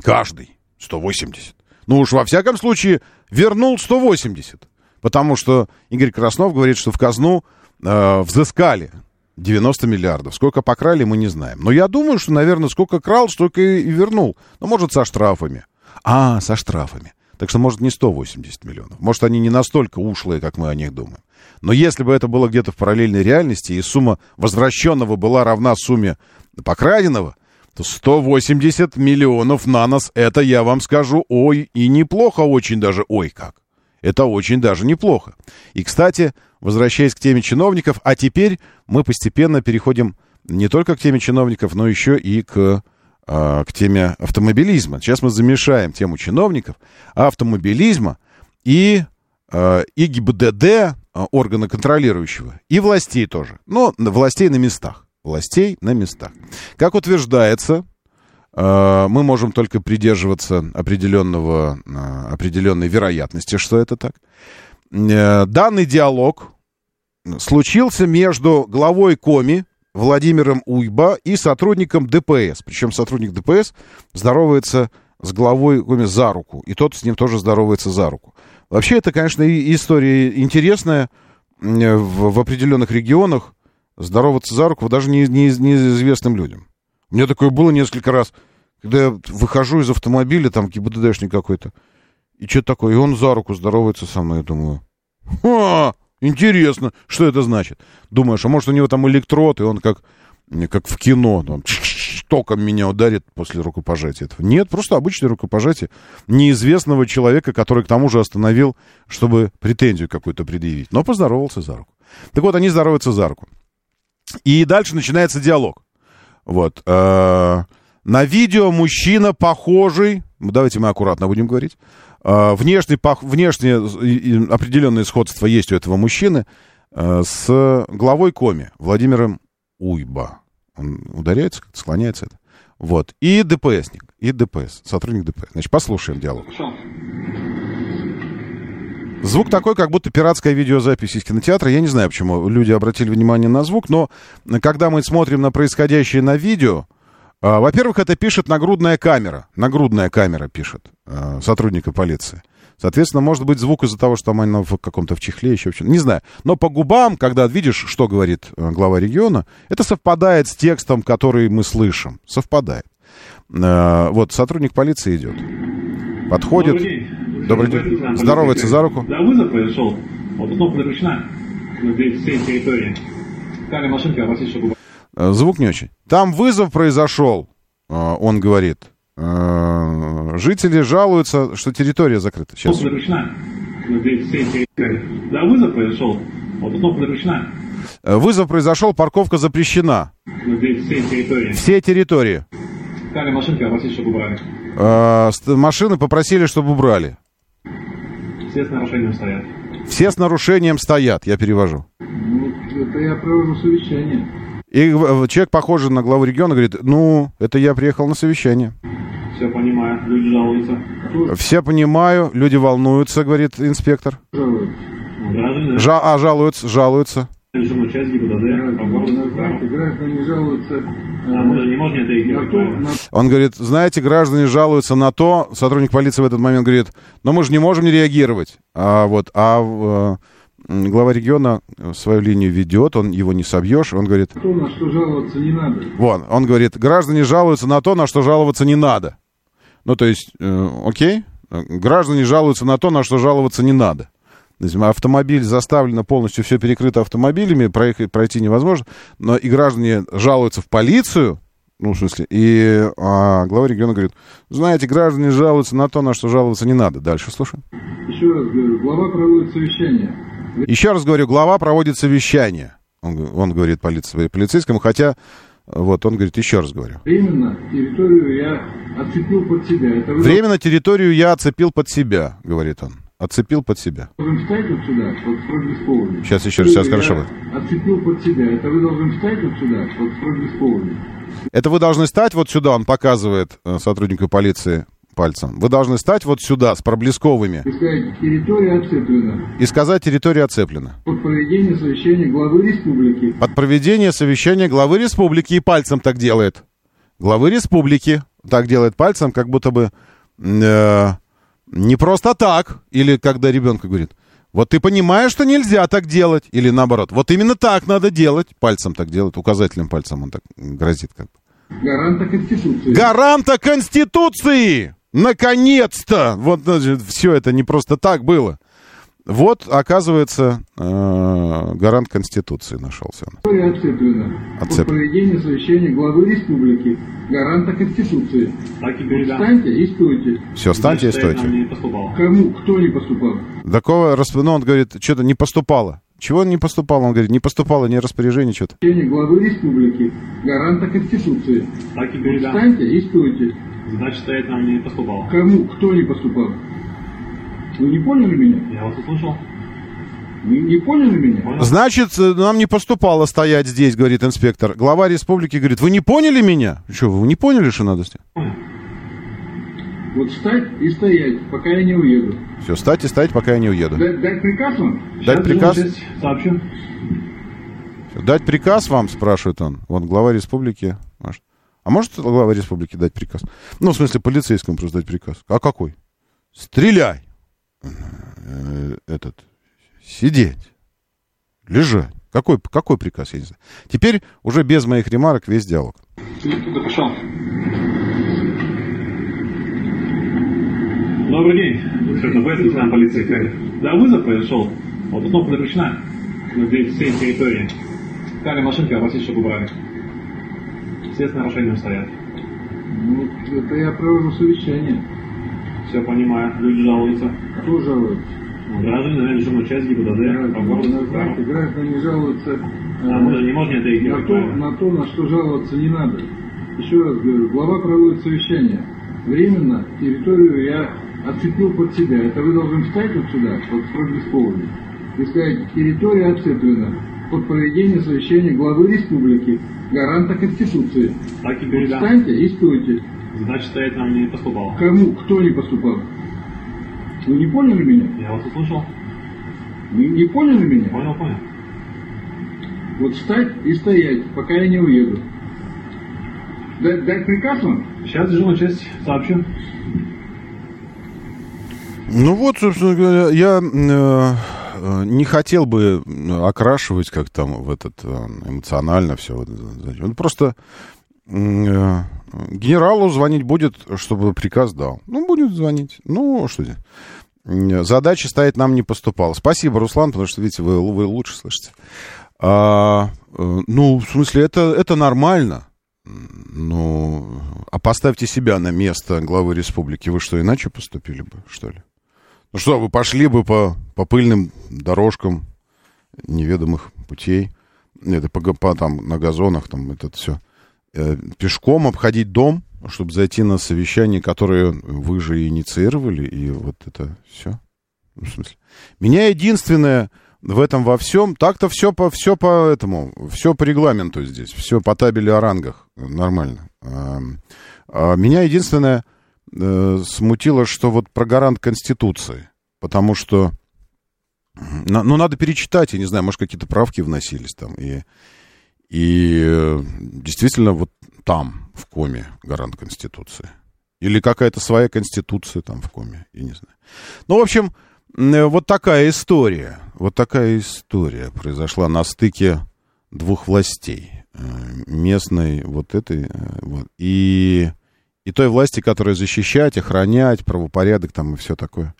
Каждый 180. Ну уж во всяком случае вернул 180. Потому что Игорь Краснов говорит, что в казну э, взыскали 90 миллиардов. Сколько покрали, мы не знаем. Но я думаю, что, наверное, сколько крал, столько и, вернул. Ну, может, со штрафами. А, со штрафами. Так что, может, не 180 миллионов. Может, они не настолько ушлые, как мы о них думаем. Но если бы это было где-то в параллельной реальности, и сумма возвращенного была равна сумме покраденного, то 180 миллионов на нас, это я вам скажу, ой, и неплохо очень даже, ой как. Это очень даже неплохо. И, кстати, возвращаясь к теме чиновников, а теперь мы постепенно переходим не только к теме чиновников, но еще и к, э, к теме автомобилизма. Сейчас мы замешаем тему чиновников, автомобилизма и, э, и ГИБДД, э, органа контролирующего, и властей тоже. Но властей на местах. властей на местах. Как утверждается, мы можем только придерживаться определенного, определенной вероятности, что это так. Э, Данный диалог случился между главой Коми Владимиром Уйба и сотрудником ДПС. Причем сотрудник ДПС здоровается с главой Коми за руку, и тот с ним тоже здоровается за руку. Вообще, это, конечно, история интересная. М, В, в определенных регионах здороваться за руку даже не, не- неизвестным людям. У меня такое было несколько раз, когда я выхожу из автомобиля, там ГИБДДшник какой-то, и что такое, и он за руку здоровается со мной, я думаю, «Ха, интересно, что это значит? Думаешь, а может у него там электрод, и он как, как в кино, там, током меня ударит после рукопожатия этого. Нет, просто обычное рукопожатие неизвестного человека, который к тому же остановил, чтобы претензию какую-то предъявить. Но поздоровался за руку. Так вот, они здороваются за руку. И дальше начинается диалог. Вот. э, На видео мужчина похожий, давайте мы аккуратно будем говорить, внешне, пох- внешне и определенное сходство есть у этого мужчины э, с главой Коми Владимиром Уйба. Он ударяется, склоняется это. Вот. И ДПСник, и ДПС, сотрудник ДПС. Значит, послушаем диалог. Звук такой, как будто пиратская видеозапись из кинотеатра. Я не знаю, почему люди обратили внимание на звук, но когда мы смотрим на происходящее на видео, а, во-первых, это пишет нагрудная камера. Нагрудная камера пишет а, сотрудника полиции. Соответственно, может быть звук из-за того, что там она в каком-то в чехле, еще в чем Не знаю. Но по губам, когда видишь, что говорит э, глава региона, это совпадает с текстом, который мы слышим. Совпадает. Э, Вот, сотрудник полиции идет. Подходит. Добрый день. Добрый день. Здоровается за руку. Да, вызов произошел. Вот кнопка включена на всей территории. Машинки попросить, чтобы... Э, Звук не очень. Там вызов произошел, э, он говорит. Э, Жители жалуются, что территория закрыта. Сейчас. Да, вызов произошел. Вот кнопка включена Э, Вызов произошел, парковка запрещена. на всей территории. Все территории. Камера машинки попросить, чтобы убрали. Э, Машины попросили, чтобы убрали. Все с нарушением стоят. Все с нарушением стоят, я перевожу. Ну, это я провожу совещание. И человек, похожий на главу региона, говорит, ну, это я приехал на совещание. Все понимаю, люди жалуются. Все понимаю, люди волнуются, говорит инспектор. Граждане, Жа- а, жалуются, жалуются. жалуются э, Он говорит, знаете, граждане жалуются на то, сотрудник полиции в этот момент говорит, но мы же не можем не реагировать. А вот, а э, глава региона свою линию ведет, он его не собьешь, он говорит, то, на что жаловаться не надо. вон, он говорит, граждане жалуются на то, на что жаловаться не надо. Ну, то есть, э, окей, граждане жалуются на то, на что жаловаться не надо. Автомобиль заставлено полностью, все перекрыто автомобилями, проехать, пройти невозможно, но и граждане жалуются в полицию, ну, в смысле, и а, глава региона говорит, знаете, граждане жалуются на то, на что жаловаться не надо. Дальше слушаем. Еще раз говорю, глава проводит совещание. Еще раз говорю, глава проводит совещание. Он, он говорит полиции, полицейскому, хотя, вот, он говорит, еще раз говорю. Временно территорию я оцепил под себя. Это вы Временно территорию я оцепил под себя, говорит он. Оцепил под себя. должны встать вот сюда, вот с проблесковыми. Сейчас еще раз, сейчас хорошо Я будет. Оцепил под себя. Это вы должны встать вот сюда, вот с проблесковыми. Это вы должны стать вот сюда, он показывает э, сотруднику полиции пальцем. Вы должны стать вот сюда, с проблесковыми, И сказать, территория оцеплена. и сказать, территория оцеплена. Под проведение совещания главы республики. Под проведение совещания главы республики и пальцем так делает. Главы республики так делает пальцем, как будто бы э, не просто так. Или когда ребенку говорит, вот ты понимаешь, что нельзя так делать. Или наоборот, вот именно так надо делать. Пальцем так делает, указательным пальцем он так грозит как бы. Гаранта Конституции. Гаранта Конституции! Наконец-то! Вот, значит, все это не просто так было. Вот, оказывается, э, гарант Конституции нашелся. Оцеплена. Оцеп- Под проведение совещания главы республики. Гаранта Конституции. Так и говорит. Встаньте и стойте. Все, встаньте и стойте. Кому? Кто не поступал? Такого, расп- ну, он говорит, что-то не поступало. Чего не поступало? Он говорит, не поступало ни распоряжение, что-то. Главы республики. Гаранта Конституции. Так и говорит, да. Встаньте и стойте. Значит, стоять нам не поступало. Кому? Кто не поступал? Вы не поняли меня? Я вас услышал. Не, не поняли меня? Значит, э, нам не поступало стоять здесь, говорит инспектор. Глава республики говорит, вы не поняли меня? Что, вы не поняли, что надо сделать? Вот встать и стоять, пока я не уеду. Все, встать и стоять, пока я не уеду. Дать, дать приказ вам? Дать приказ? Сообщу. Дать приказ вам, спрашивает он. Вот глава республики. Может. А может глава республики дать приказ? Ну, в смысле, полицейскому просто дать приказ. А какой? Стреляй! Э, Этот, сидеть, лежать. Какой, какой приказ, я не знаю. Теперь уже без моих ремарок весь диалог. Кто пошел? Добрый день. Что, ФСБ, лейтенант полиции Харьков. Да, вызов произошел. Вот кнопка заключена на всей территории. Кали машинки, а вас чтобы убрали. Все с нарушением стоят. Ну, это я провожу совещание. Все понимаю, люди жалуются. Кто жалуется? Ну, Граждане, наверное, решено часть ГИБДД, по городу. Ну, граждане жалуются А мы же не можем это на, то, на то, на что жаловаться не надо. Еще раз говорю, глава проводит совещание. Временно территорию я отцепил под себя. Это вы должны встать вот сюда, вот строго без повода, и сказать, территория отцеплена под проведение совещания главы республики, гаранта Конституции. Так и Вот передам. встаньте и стойте. Значит, стоять нам не поступало. Кому, кто не поступал? Вы не поняли меня? Я вас услышал. Не, не поняли меня? Понял, понял. Вот встать и стоять, пока я не уеду. Дать, дать приказ вам? Сейчас дежурную часть сообщу. Ну вот, собственно говоря, я э, не хотел бы окрашивать как там в этот э, эмоционально все. Он просто э, генералу звонить будет, чтобы приказ дал. Ну, будет звонить. Ну, что здесь? Задача стоит нам не поступала. Спасибо, Руслан, потому что, видите, вы, вы лучше слышите. А, э, ну, в смысле, это, это нормально. Ну, а поставьте себя на место главы республики. Вы что, иначе поступили бы, что ли? Ну что, вы пошли бы по, по пыльным дорожкам неведомых путей, это по, по там на газонах, там это все, пешком обходить дом, чтобы зайти на совещание, которое вы же инициировали, и вот это все. Ну, в смысле. Меня единственное в этом во всем, так-то все по, все по этому, все по регламенту здесь, все по табели о рангах, нормально. А, а меня единственное э, смутило, что вот про гарант Конституции, потому что, на- ну, надо перечитать, я не знаю, может, какие-то правки вносились там, и, и э, действительно вот там, в коме, гарант Конституции. Или какая-то своя Конституция там в коме, я не знаю. Ну, в общем, э, вот такая история, вот такая история произошла на стыке двух властей. Э, Местной вот этой э, вот, и, и той власти, которая защищать, охранять, правопорядок там и все такое.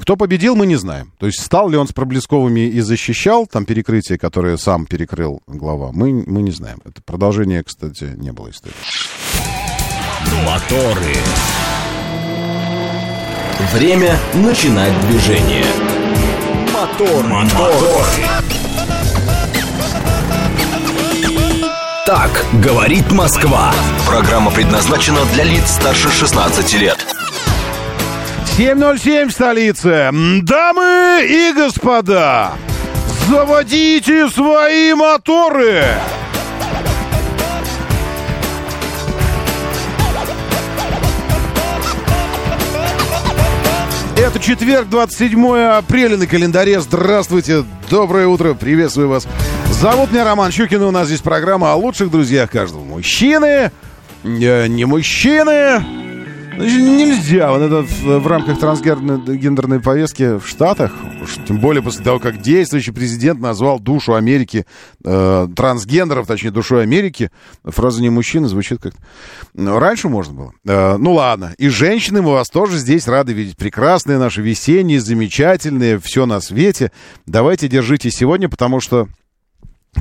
Кто победил, мы не знаем. То есть стал ли он с Проблесковыми и защищал там перекрытие, которое сам перекрыл глава, мы, мы не знаем. Это продолжение, кстати, не было истории. Моторы. Время начинать движение. Мотор, мотор. Так говорит Москва. Программа предназначена для лиц старше 16 лет. 7.07 в столице. Дамы и господа, заводите свои моторы! Это четверг, 27 апреля на календаре. Здравствуйте, доброе утро, приветствую вас. Зовут меня Роман Щукин, и у нас здесь программа о лучших друзьях каждого мужчины, э, не мужчины. Значит, нельзя вот это в, в рамках трансгендерной гендерной повестки в Штатах, тем более после того, как действующий президент назвал душу Америки, э, трансгендеров, точнее, душой Америки, фраза «не мужчина» звучит как Ну, Раньше можно было. Э, ну ладно, и женщины мы вас тоже здесь рады видеть. Прекрасные наши весенние, замечательные, все на свете. Давайте держите сегодня, потому что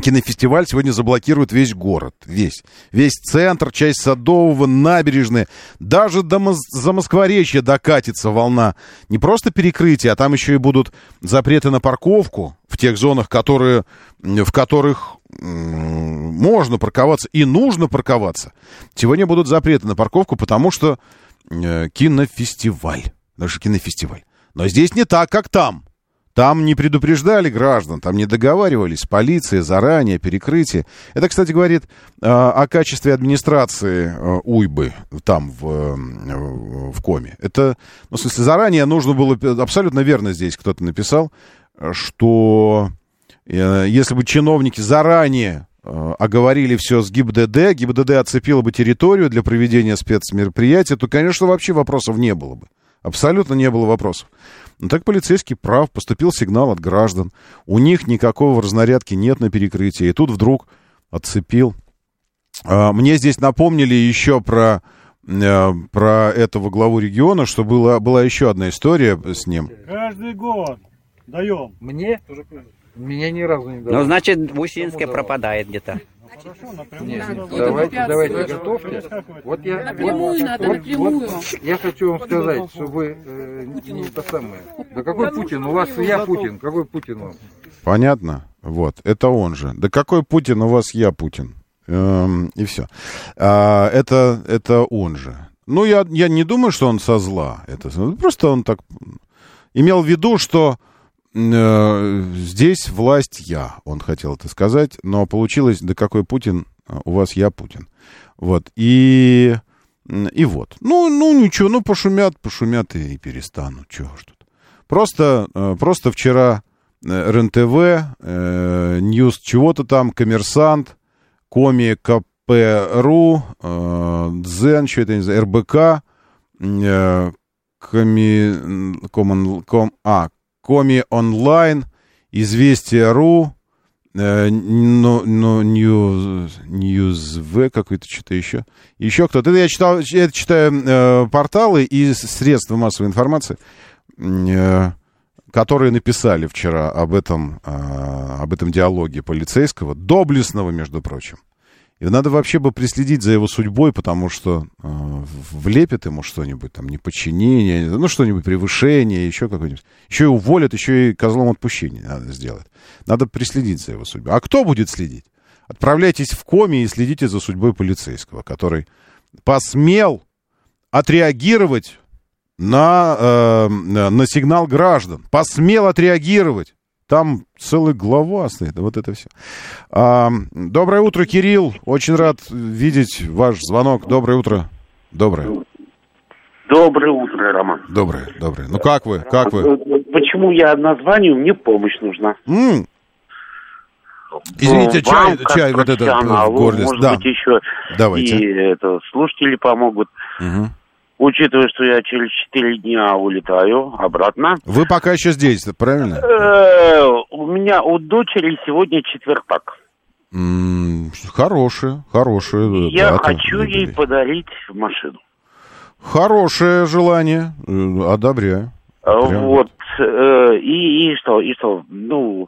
Кинофестиваль сегодня заблокирует весь город, весь. Весь центр, часть Садового, набережные. Даже до Мос- за Москворечья докатится волна. Не просто перекрытия, а там еще и будут запреты на парковку в тех зонах, которые, в которых м, можно парковаться и нужно парковаться. Сегодня будут запреты на парковку, потому что э, кинофестиваль. Даже кинофестиваль. Но здесь не так, как там. Там не предупреждали граждан, там не договаривались с полицией заранее, перекрытие. Это, кстати, говорит э, о качестве администрации э, УЙБы там, в, э, в Коме. Это, ну, в смысле, заранее нужно было, абсолютно верно здесь кто-то написал, что э, если бы чиновники заранее э, оговорили все с ГИБДД, ГИБДД оцепила бы территорию для проведения спецмероприятия, то, конечно, вообще вопросов не было бы. Абсолютно не было вопросов. Но так полицейский прав, поступил сигнал от граждан. У них никакого разнарядки нет на перекрытии. И тут вдруг отцепил. А, Мне здесь напомнили еще про, э, про этого главу региона, что была, была еще одна история с ним. Каждый год даем. Мне? Меня ни разу не дали. Ну, значит, в Усинске пропадает где-то. Нет, давайте, давайте готовьте. Вот я, Напрямую вот, надо, вот- напрямую. вот я хочу вам сказать, что вы э, не это самое. Да какой Путин? У вас я Путин. Какой Путин вам? Понятно? Вот, это он же. Да какой Путин, у вас я Путин. Эм, и все. А, это, это он же. Ну, я, я не думаю, что он со зла. Это, просто он так имел в виду, что здесь власть я, он хотел это сказать, но получилось, да какой Путин, а, у вас я Путин. Вот, и, и вот. Ну, ну, ничего, ну, пошумят, пошумят и, перестанут, чего ж тут. Просто, э, просто вчера э, РЕН-ТВ, э, Ньюс чего-то там, Коммерсант, Коми КП.ру, э, Дзен, что это, не знаю, РБК, э, Коми, ком, ком, а, Коми Онлайн, Известия.ру, э, но, Ньюз, Ньюз.В, какой-то что-то еще. Еще кто-то. Это я читал, это читаю э, порталы и средства массовой информации, э, которые написали вчера об этом, э, об этом диалоге полицейского, доблестного, между прочим. И надо вообще бы преследить за его судьбой, потому что э, влепит ему что-нибудь, там, неподчинение, ну, что-нибудь, превышение, еще какое-нибудь. Еще и уволят, еще и козлом отпущения надо сделать. Надо преследить за его судьбой. А кто будет следить? Отправляйтесь в коме и следите за судьбой полицейского, который посмел отреагировать на, э, на сигнал граждан. Посмел отреагировать. Там целая глава стоит, вот это все. А, доброе утро, Кирилл. Очень рад видеть ваш звонок. Доброе утро. Доброе. Доброе утро, Роман. Доброе, доброе. Ну как вы? Как вы? Э, Почему я названию? Мне помощь нужна. М. Извините, Ну, чай, чай вот это э, в горле. Может Да. быть, еще Давайте. и это, слушатели помогут. Мгм. Учитывая, что я через 4 дня улетаю обратно. Вы пока еще здесь, правильно? Э, У меня у дочери сегодня четвертак. М, Хорошее, хорошее. Я дата. хочу ей подарить машину. Хорошее желание. Э, Одобряю. Прям Вот. э, И, и что, и что? Ну,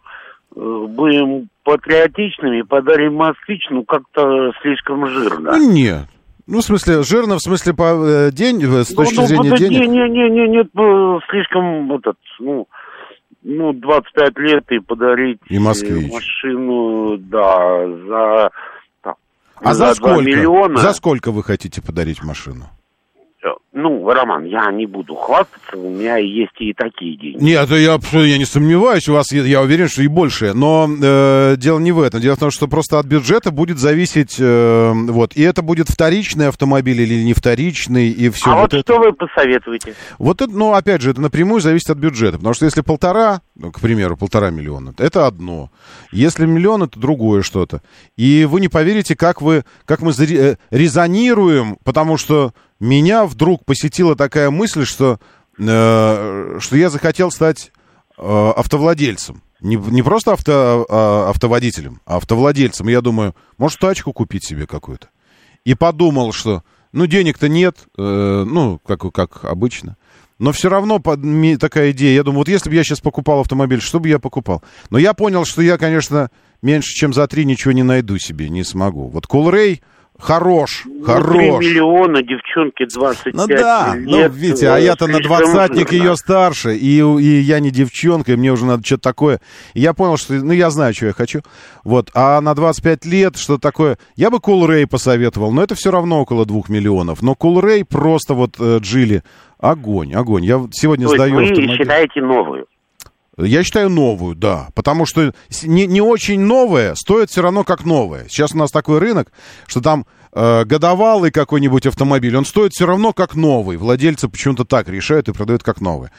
будем патриотичными, подарим москвич, ну, как-то слишком жирно. Ну, нет. Ну, в смысле, жирно, в смысле, по э, день, э, с точки ну, зрения ну, денег? Не, не, не, не, нет, э, слишком этот, ну, ну, 25 лет и подарить И «Москвич». машину, да, за, да, А за, 2 сколько? миллиона. За сколько вы хотите подарить машину? Ну, Роман, я не буду хвастаться, у меня есть и такие деньги. Нет, я, я не сомневаюсь, у вас, я, уверен, что и больше. Но э, дело не в этом. Дело в том, что просто от бюджета будет зависеть, э, вот, и это будет вторичный автомобиль или не вторичный, и все а вот вот это. что вы посоветуете? Вот это, ну, опять же, это напрямую зависит от бюджета. Потому что если полтора, ну, к примеру, полтора миллиона, это одно. Если миллион, это другое что-то. И вы не поверите, как вы, как мы э, резонируем, потому что меня вдруг посетила такая мысль, что, э, что я захотел стать э, автовладельцем. Не, не просто авто, а, автоводителем, а автовладельцем. Я думаю, может, тачку купить себе какую-то. И подумал, что, ну, денег-то нет, э, ну, как, как обычно. Но все равно под, такая идея. Я думаю, вот если бы я сейчас покупал автомобиль, что бы я покупал? Но я понял, что я, конечно, меньше, чем за три ничего не найду себе, не смогу. Вот Кулрей хорош, Ну, хорош. 3 миллиона, девчонки 25 Ну да, лет. ну, видите, а э, я-то на двадцатник ее старше, и, и я не девчонка, и мне уже надо что-то такое. И я понял, что, ну, я знаю, что я хочу. Вот, а на 25 лет, что такое, я бы Cool Ray посоветовал, но это все равно около двух миллионов. Но Cool Ray просто вот э, Джили, огонь, огонь. Я сегодня То сдаю вы автомобиль. считаете новую? Я считаю новую, да. Потому что не, не очень новая стоит все равно как новая. Сейчас у нас такой рынок, что там э, годовалый какой-нибудь автомобиль, он стоит все равно как новый. Владельцы почему-то так решают и продают как новый.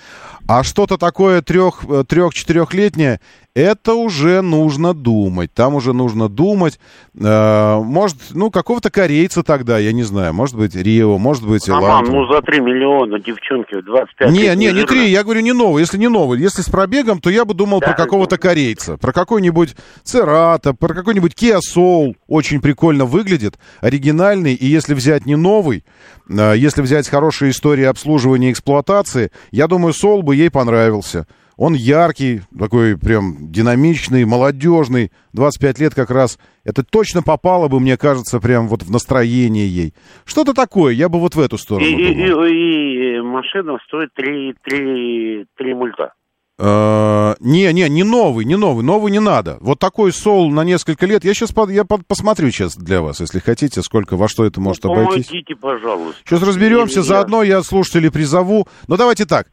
А что-то такое трех, э, трех-четырехлетнее, это уже нужно думать. Там уже нужно думать. Э, может, ну, какого-то корейца тогда, я не знаю. Может быть, Рио, может быть, Роман, Элантра. ну за 3 миллиона девчонки в 25 Не, лет не, не жирно. три, я говорю не новый. Если не новый, если с пробегом, то я бы думал Да, про какого-то корейца, про какой-нибудь Церата, про какой-нибудь Kia Soul. Очень прикольно выглядит, оригинальный. И если взять не новый, а, если взять хорошие истории обслуживания и эксплуатации, я думаю, Soul бы ей понравился. Он яркий, такой прям динамичный, молодежный, 25 лет как раз. Это точно попало бы, мне кажется, прям вот в настроение ей. Что-то такое, я бы вот в эту И, сторону и- думал. и- и машина стоит 3, 3, 3 мульта. Э, Не, не, не новый, не новый, новый не надо. Вот такой сол на несколько лет. Я сейчас я под- посмотрю сейчас для вас, если хотите, сколько во что это может обойтись. Помогите, пожалуйста. Сейчас разберемся, заодно я слушателей призову. Но давайте так.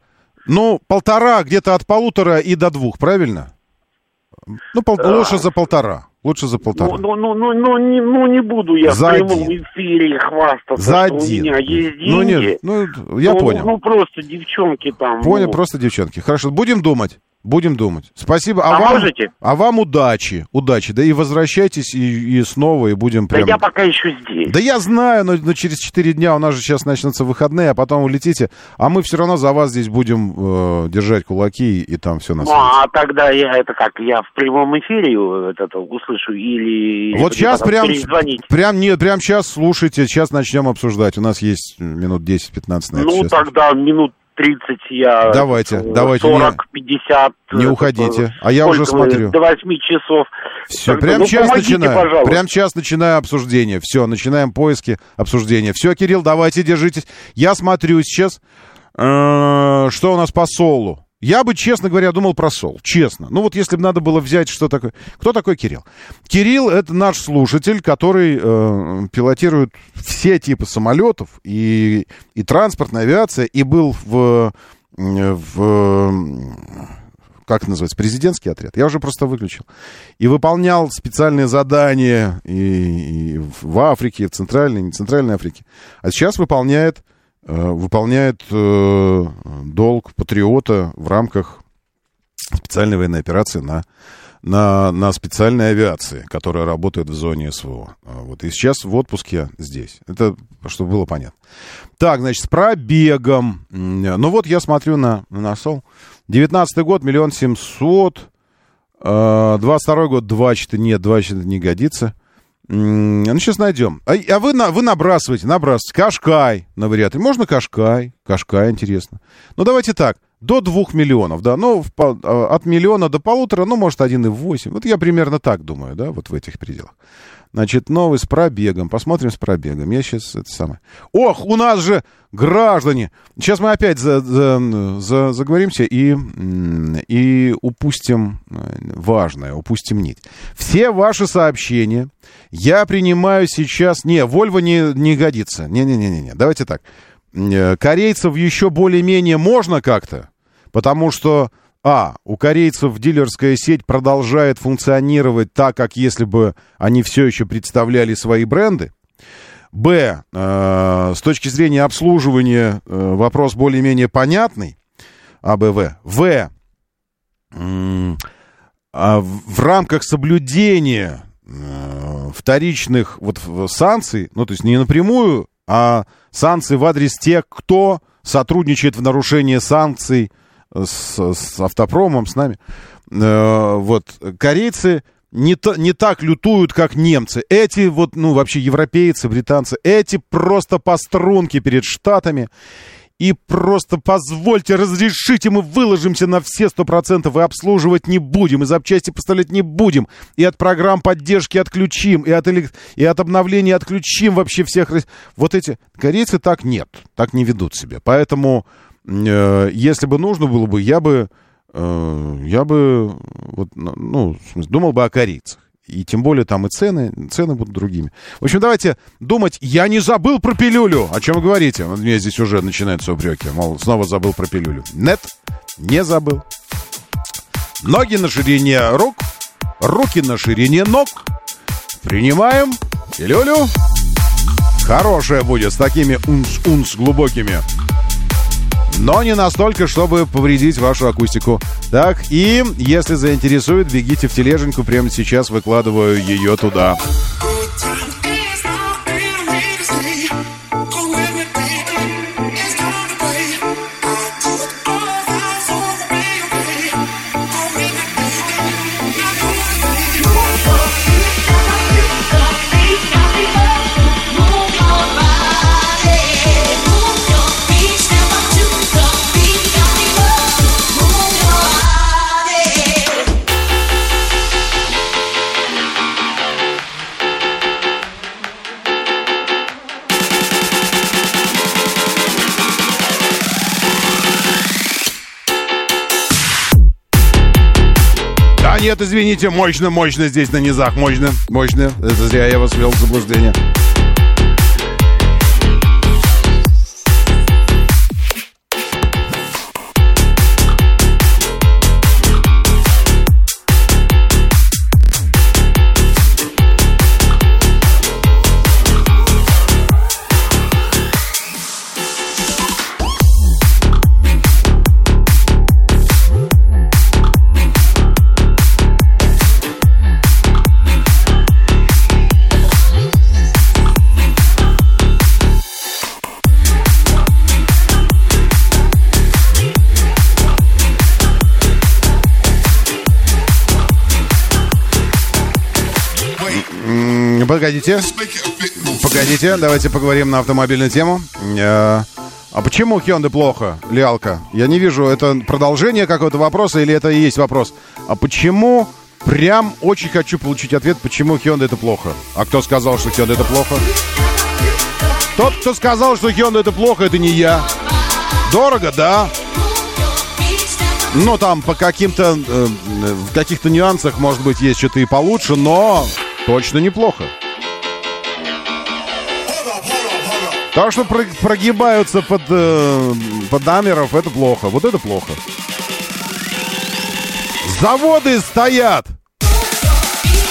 Ну, полтора, где-то от полутора и до двух, правильно? Ну, пол- лучше за полтора. Лучше за полтора. Ну, ну, ну, ну, ну, не, ну, не буду я За в прямом один. эфире хвастаться, За что один. у меня есть деньги. Ну, нет, ну, я Ну, понял. Ну, просто девчонки там. Понял, ну, просто девчонки. Хорошо, будем думать. Будем думать. Спасибо. А вам, можете? А вам удачи. Удачи. Да и возвращайтесь и, и снова, и будем Да прям... я пока еще здесь. Да я знаю, но, но через 4 дня у нас же сейчас начнутся выходные, а потом улетите. А мы все равно за вас здесь будем э, держать кулаки и, там все на Ну, свете. а тогда я это как, я в прямом эфире вот это услышу или... Вот или сейчас прям, прям, нет, прям сейчас слушайте, сейчас начнем обсуждать. У нас есть минут 10-15 на это. Ну, Сейчас. тогда минут 30 я... Давайте, э, давайте, 40, 50... не э, уходите. э, А я уже вы, смотрю. До 8 часов. Все, прям ну, сейчас начинаю. пожалуйста. Прям сейчас начинаю обсуждение. Все, начинаем поиски, обсуждения. Все, Кирилл, давайте, держитесь. Я смотрю сейчас, э, что у нас по солу. Я бы, честно говоря, думал про сол. Честно. Ну вот если бы надо было взять, что такое... Кто такой Кирилл? Кирилл — это наш слушатель, который э, пилотирует все типы самолетов и, и транспортная авиация, и был в... э, в как это называется, президентский отряд. Я уже просто выключил. И выполнял специальные задания и, и в Африке, и в Центральной, и не Центральной Африке. А сейчас выполняет, э, выполняет э, долг патриота в рамках специальной военной операции на, на, на специальной авиации, которая работает в зоне СВО. А Вот. И сейчас в отпуске здесь. Это чтобы было понятно. Так, значит, с пробегом. Ну вот я смотрю на, на сол. 19 год, миллион семьсот. Э, 22 год, 2 4 нет, 2 4 не годится. М, Ну, сейчас найдем. А, а вы, на, вы набрасываете, набрасываете. Кашкай на вариаторе. Можно Кашкай? Кашкай, интересно. Ну, давайте так. До 2 миллионов, да. Ну, в а, от миллиона до полутора, ну, может, 1,8. Вот я примерно так думаю, да, вот в этих пределах. Значит, новый с пробегом. Посмотрим с пробегом. Я сейчас это самое. Ох, у нас же граждане. Сейчас мы опять за, за- за- заговоримся и, и упустим э, важное, упустим нить. Все ваши сообщения я принимаю сейчас... Не, Вольво не, не годится. Не-не-не-не. Давайте так. Э, Корейцев еще более-менее можно как-то, потому что а. У корейцев дилерская сеть продолжает функционировать так, как если бы они все еще представляли свои бренды. Б. э, с точки зрения обслуживания э, вопрос более-менее понятный. АБВ. В. а в, рамках соблюдения э, вторичных вот, санкций, ну, то есть не напрямую, а санкций в адрес тех, кто сотрудничает в нарушении санкций с, с автопромом, с нами. Э, вот, корейцы не, та- не так лютуют, как немцы. Эти вот, ну, вообще европейцы, британцы, эти просто по струнке перед штатами. И просто позвольте, разрешите, мы выложимся на все сто процентов и обслуживать не будем, и запчасти поставлять не будем, и от программ поддержки отключим, и от, элек- и от обновления отключим вообще всех. Вот эти корейцы так нет, так не ведут себя. Поэтому, если бы нужно было бы, я бы, э, я бы, вот, ну, думал бы о корейцах. И тем более там и цены, цены будут другими. В общем, давайте думать. Я не забыл про пилюлю. О чем вы говорите? Вот Мне здесь уже начинаются упреки. Мол, снова забыл про пилюлю. Нет, не забыл. Ноги на ширине рук, руки на ширине ног. Принимаем. Илюлю. Хорошая будет с такими унс-унс глубокими. Но не настолько, чтобы повредить вашу акустику. Так, и если заинтересует, бегите в тележеньку. Прямо сейчас выкладываю ее туда. Нет, извините, мощно, мощно здесь на низах, мощно, мощно. Это зря я вас ввел в заблуждение. Погодите. Погодите, давайте поговорим на автомобильную тему. Э, А почему Hyundai плохо, Лиалка? Я не вижу, это продолжение какого-то вопроса или это и есть вопрос? А почему прям очень хочу получить ответ, почему Hyundai это плохо? А кто сказал, что Hyundai это плохо? Тот, кто сказал, что Hyundai это плохо, это не я. Дорого, да. Но там по каким-то, э, в каких-то нюансах, может быть, есть что-то и получше, но точно неплохо. То, что про- прогибаются под, э, под дамеров, это плохо. Вот это плохо. Заводы стоят.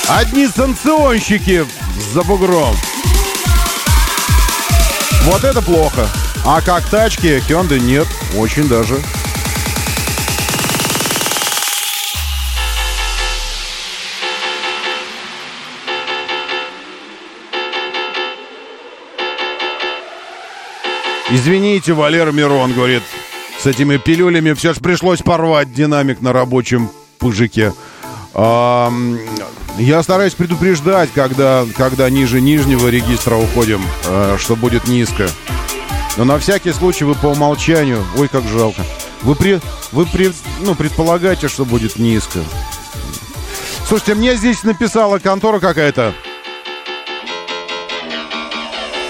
Одни санкционщики за бугром. Вот это плохо. А как тачки, Hyundai нет. Очень даже. Извините, Валера Мирон говорит, с этими пилюлями все же пришлось порвать динамик на рабочем пыжике. Ам, я стараюсь предупреждать, когда, когда ниже нижнего регистра уходим, э, что будет низко. Но на всякий случай вы по умолчанию... Ой, как жалко. Вы, при, вы при, ну, предполагаете, что будет низко. Слушайте, мне здесь написала контора какая-то.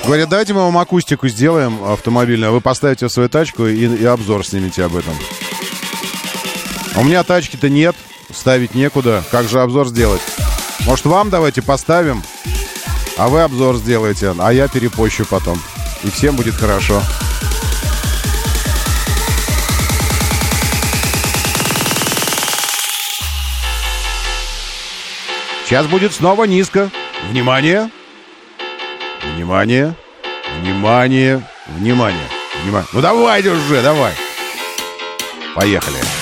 Говорят, давайте мы вам акустику сделаем автомобильную, а вы поставите в свою тачку и, и обзор снимете об этом. А У меня тачки-то нет, ставить некуда. Как же обзор сделать? Может, вам давайте поставим, а вы обзор сделаете, а я перепощу потом. И всем будет хорошо. Сейчас будет снова низко. Внимание! Внимание! Внимание! Внимание! Внимание! Ну давайте уже, давай! Поехали!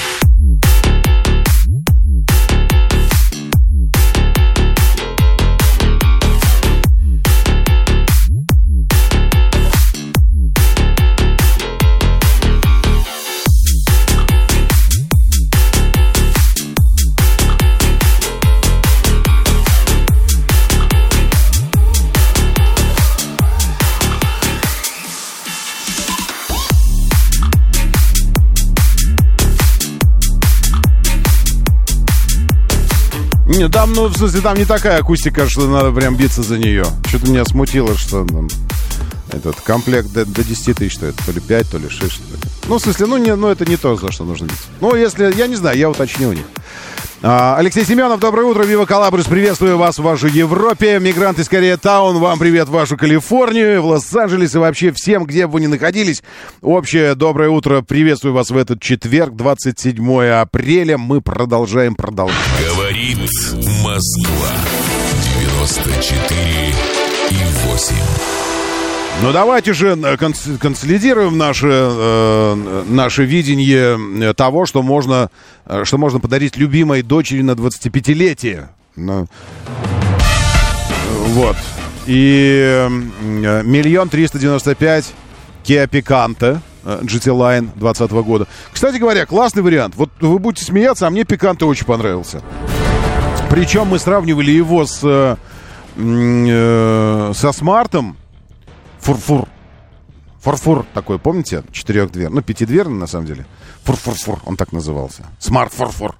Не, там, ну, в смысле, там не такая акустика, что надо прям биться за нее. Что-то меня смутило, что там этот комплект до, до 10 тысяч стоит. То ли 5, то ли 6, что ли. Ну, в смысле, ну, не, ну, это не то, за что нужно биться. Ну, если, я не знаю, я уточню у них. А, Алексей Семенов, доброе утро, Вива Калабрис, приветствую вас в вашей Европе. Мигрант из Корея Таун, вам привет в вашу Калифорнию, в Лос-Анджелес и вообще всем, где бы вы ни находились. Общее доброе утро, приветствую вас в этот четверг, 27 апреля. Мы продолжаем продолжать. Говорит Москва. 94 и 8. Ну давайте же э, конс- консолидируем наше, э, наше видение э, того, что можно, что можно подарить любимой дочери на 25-летие. Ну, вот. И миллион триста девяносто пять Kia Picanto GT Line 2020 года. Кстати говоря, классный вариант. Вот вы будете смеяться, а мне Picanto очень понравился. Причем мы сравнивали его с, со смартом. Forfour. Forfour такой, помните? Четырехдвер. Ну, пятидверный, на самом деле. Forfour, он так назывался. Smart Forfour.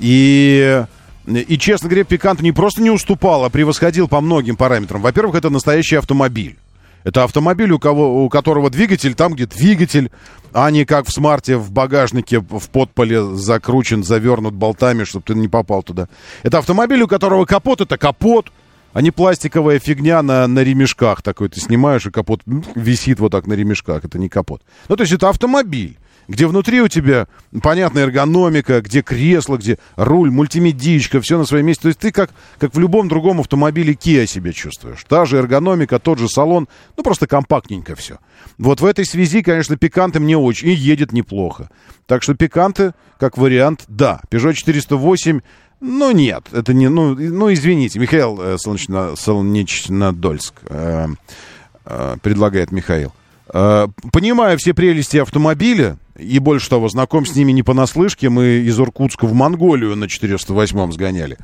И, и, честно говоря, Пиканто не просто не уступал, а превосходил по многим параметрам. Во-первых, это настоящий автомобиль. Это автомобиль, у, кого, у которого двигатель там, где двигатель, а не как в смарте в багажнике в подполе закручен, завернут болтами, чтобы ты не попал туда. Это автомобиль, у которого капот это капот, а не пластиковая фигня на, на ремешках. Такой ты снимаешь, и капот висит вот так на ремешках. Это не капот. Ну, то есть это автомобиль, где внутри у тебя понятная эргономика, где кресло, где руль, мультимедичка, все на своем месте. То есть ты как, как в любом другом автомобиле Kia себя чувствуешь. Та же эргономика, тот же салон, ну просто компактненько все. Вот в этой связи, конечно, пиканты мне очень, и едет неплохо. Так что пиканты, как вариант, да. Peugeot 408 ну, нет, это не... Ну, ну извините, Михаил э, Солнечно, Солнечнодольск, э, э, предлагает Михаил. Э, понимаю все прелести автомобиля, и больше того, знаком с ними не понаслышке, мы из Иркутска в Монголию на 408-м сгоняли.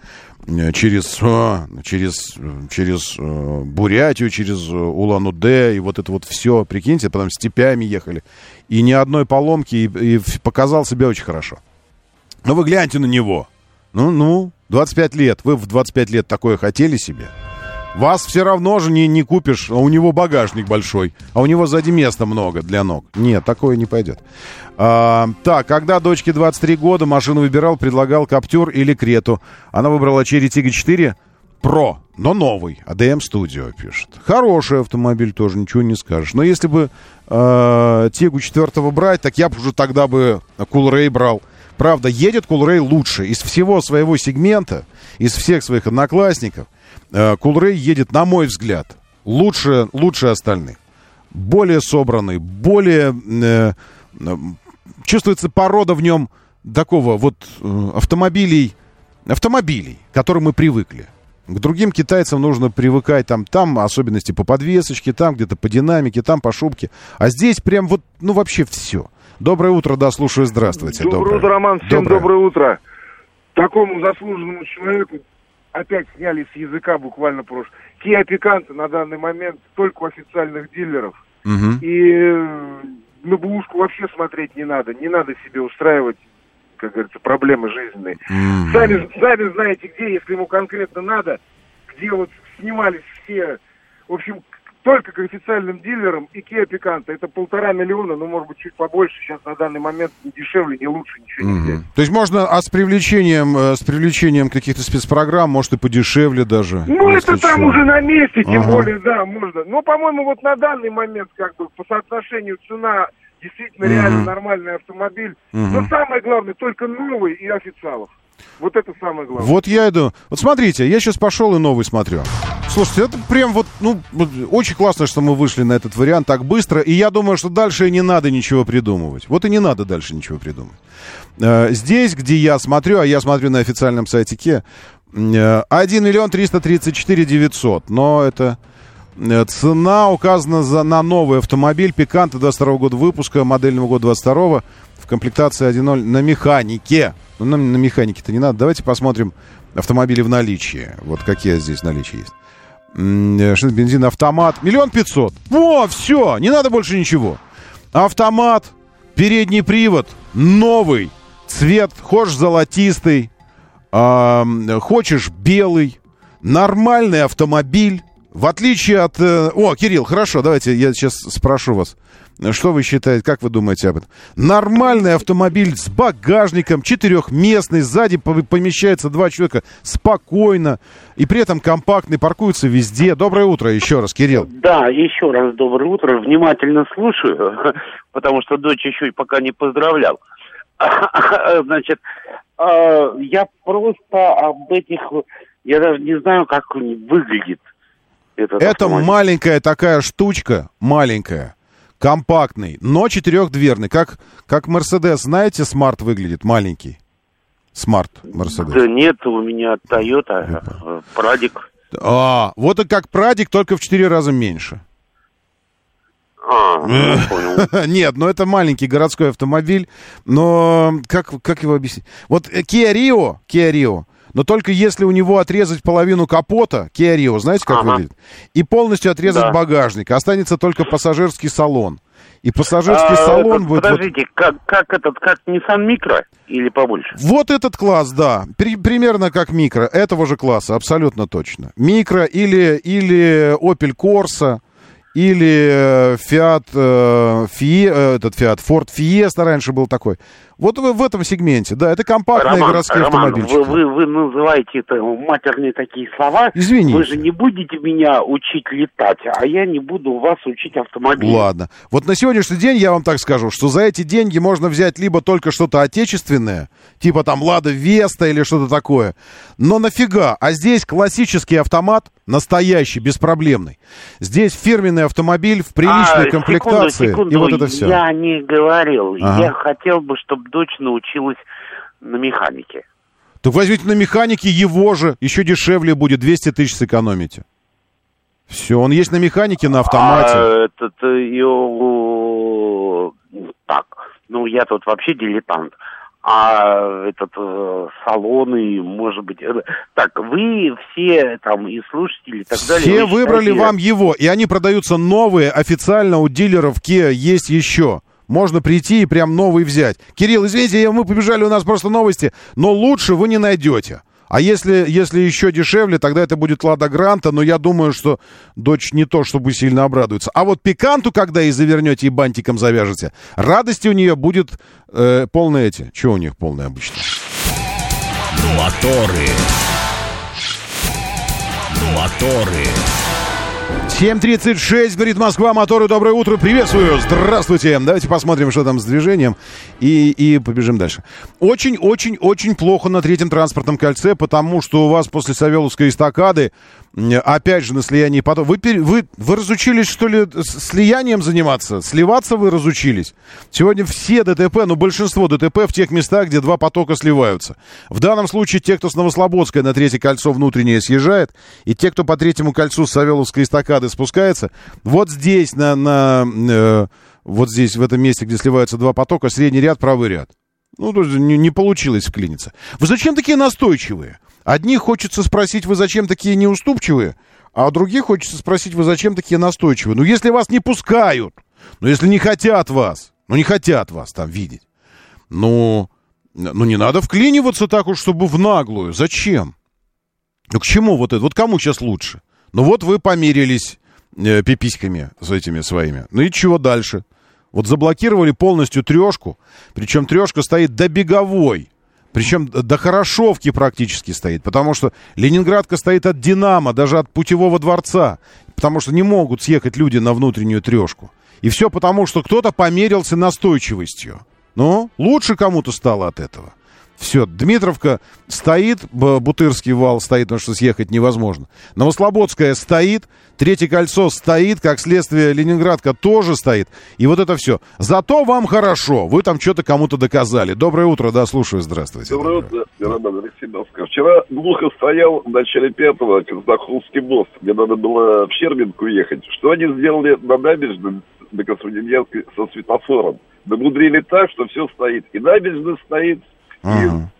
Э, Через, э, через, через э, Бурятию, через Улан-Удэ, и вот это вот все, прикиньте, потом степями ехали. И ни одной поломки, и, и показал себя очень хорошо. Но вы гляньте на него. Ну, ну, 25 лет. Вы в 25 лет такое хотели себе? Вас все равно же не, не купишь, а у него багажник большой, а у него сзади места много для ног. Нет, такое не пойдет. А, так, когда дочке 23 года, машину выбирал, предлагал Каптюр или Крету. Она выбрала Cherry Tiggo 4 Pro, но новый. ADM Studio пишет. Хороший автомобиль тоже, ничего не скажешь. Но если бы э, Тигу 4 брать, так я бы уже тогда бы Coolray брал. Правда, едет Coolray лучше. Из всего своего сегмента, из всех своих одноклассников, э, Coolray едет, на мой взгляд, лучше, лучше остальных. Более собранный, более... э, чувствуется порода в нем такого вот э, автомобилей, автомобилей, к которым мы привыкли. К другим китайцам нужно привыкать, там, там особенности по подвесочке, там где-то по динамике, там по шубке. А здесь прям вот, ну вообще все. Доброе утро, да, слушаю, здравствуйте. Доброе утро, Роман. Всем доброе. утро. Такому заслуженному человеку опять сняли с языка буквально прошлый. Kia Picanto на данный момент только у официальных дилеров. Мгм. И э, на бушку вообще смотреть не надо. Не надо себе устраивать, как говорится, проблемы жизненные. М. Сами, сами знаете где, если ему конкретно надо, где вот снимались все, в общем, только к официальным дилерам и Kia Picanto. Это полтора миллиона, ну, может быть, чуть побольше. Сейчас на данный момент не дешевле, не лучше, ничего не взять. То есть можно, а с привлечением, э, с привлечением каких-то спецпрограмм, может и подешевле даже. Ну, это там уже на месте, тем Ага. более, да, можно. Но, по-моему, вот на данный момент, как бы, по соотношению цена действительно Мгм. реально нормальный автомобиль. Мгм. Но самое главное, только новый и официалов. Вот это самое главное. Вот я иду. Вот смотрите, я сейчас пошел и новый смотрю. Слушайте, это прям вот, ну, очень классно, что мы вышли на этот вариант так быстро. И я думаю, что дальше не надо ничего придумывать. Вот и не надо дальше ничего придумывать. Э, Здесь, где я смотрю, а я смотрю на официальном сайте э, 1 миллион 334 900. Но это... э, Цена указана за, на новый автомобиль Пиканта 22 года выпуска, модельного года 22 в комплектации 1.0 на механике. Ну, нам на механике-то не надо. Давайте посмотрим автомобили в наличии. Вот какие здесь в наличии есть. Э, Что бензин, автомат. Миллион пятьсот. Во, все, не надо больше ничего. Автомат, передний привод, новый. Цвет, хочешь золотистый, м, хочешь белый. Нормальный автомобиль. В отличие от... э, О, Кирилл, хорошо, давайте я сейчас спрошу вас. Что вы считаете, как вы думаете об этом? Нормальный автомобиль с багажником, четырехместный, сзади по- помещается два человека спокойно, и при этом компактный, паркуется везде. Доброе утро еще раз, Кирилл. Да, еще раз доброе утро. Внимательно слушаю, потому что дочь еще и пока не поздравлял. Значит, э, я просто об этих... Я даже не знаю, как он выглядит. Этот Это автомобиль. маленькая такая штучка, маленькая, компактный, но четырехдверный. Как, как Мерседес, знаете, смарт выглядит, маленький. Смарт Мерседес. Да нет, у меня Toyota, э, Прадик. А, вот и как Прадик, только в четыре раза меньше. А, ну, понял. Нет, ну это маленький городской автомобиль, но как, как его объяснить? Вот э, Kia Rio, Kia Rio, но только если у него отрезать половину капота, Kia Rio, знаете, как Ага. выглядит? И полностью отрезать Да. багажник, останется только пассажирский салон. И пассажирский А, салон этот, будет... вот- Подождите, как, как этот, как Nissan Micro или побольше? Вот этот класс, да. При- примерно как микро. Этого же класса, абсолютно точно. Микро или, или Opel Corsa, или э, Fiat, э, Fie- э, этот Fiat, Ford Fiesta раньше был такой. Вот в, в этом сегменте, да, это компактные Роман, городские Роман, автомобильчики. вы, вы, вы называете это матерные такие слова. Извините. Вы же не будете меня учить летать, а я не буду вас учить автомобилю. Ладно. Вот на сегодняшний день я вам так скажу, что за эти деньги можно взять либо только что-то отечественное, типа там Лада Веста или что-то такое. Но нафига? А здесь классический автомат, настоящий, беспроблемный. Здесь фирменный автомобиль в приличной А, комплектации. секунду, и вот секунду, это все. Я не говорил. Ага. Я хотел бы, чтобы дочь научилась на механике. Так возьмите на механике его же, еще дешевле будет, 200 тысяч сэкономите. Все, он есть на механике, на автомате. А этот ее... Так, ну я тут вообще дилетант. А этот э, салоны, может быть... э, Так, вы все там и слушатели и так далее... Все вы выбрали считаете- вам его, и они продаются новые, официально у дилеров Kia есть еще. Можно прийти и прям новый взять. Кирилл, извините, мы побежали, у нас просто новости, но лучше вы не найдете. А если, если еще дешевле, тогда это будет Лада Гранта, но я думаю, что дочь не то, чтобы сильно обрадуется. А вот Пиканту, когда и завернете, и бантиком завяжете, радости у нее будет э, полные эти. Чего у них полные обычно? Моторы. Моторы. 7.36, говорит Москва, моторы, доброе утро, приветствую, здравствуйте. Давайте посмотрим, что там с движением, и, и побежим дальше. Очень-очень-очень плохо на третьем транспортном кольце, потому что у вас после Савеловской эстакады, опять же, на слиянии потом... Вы, вы, вы разучились, что ли, слиянием заниматься? Сливаться вы разучились? Сегодня все ДТП, ну, большинство ДТП в тех местах, где два потока сливаются. В данном случае те, кто с Новослободской на третье кольцо внутреннее съезжает, и те, кто по третьему кольцу с Савеловской эстакады спускается, вот здесь, на, на, э, вот здесь, в этом месте, где сливаются два потока, средний ряд, правый ряд. Ну, то есть не, не получилось вклиниться. Вы зачем такие настойчивые? Одних хочется спросить, вы зачем такие неуступчивые, а других хочется спросить, вы зачем такие настойчивые? Ну, если вас не пускают, ну, если не хотят вас, ну, не хотят вас там видеть, ну, ну, не надо вклиниваться так уж, чтобы в наглую. Зачем? Ну, к чему вот это? Вот кому сейчас лучше? Ну, вот вы помирились э, пиписьками с этими своими. Ну и чего дальше? Вот заблокировали полностью трешку, причем трешка стоит до беговой. Причем до Хорошовки практически стоит, потому что Ленинградка стоит от Динамо, даже от Путевого дворца, потому что не могут съехать люди на внутреннюю трешку. И все потому, что кто-то померился настойчивостью. Ну, лучше кому-то стало от этого. Все, Дмитровка стоит, Бутырский вал стоит, потому что съехать невозможно. Новослободская стоит, Третье кольцо стоит, как следствие Ленинградка тоже стоит. И вот это все. Зато вам хорошо, вы там что-то кому-то доказали. Доброе утро, да, слушаю, здравствуйте. Доброе утро, Роман Алексей Москва. Вчера глухо стоял в начале пятого Казахулский мост, где надо было в Щербинку ехать. Что они сделали на набережной на Космодемьянской со светофором? Намудрили так, что все стоит. И набережная стоит, Ага,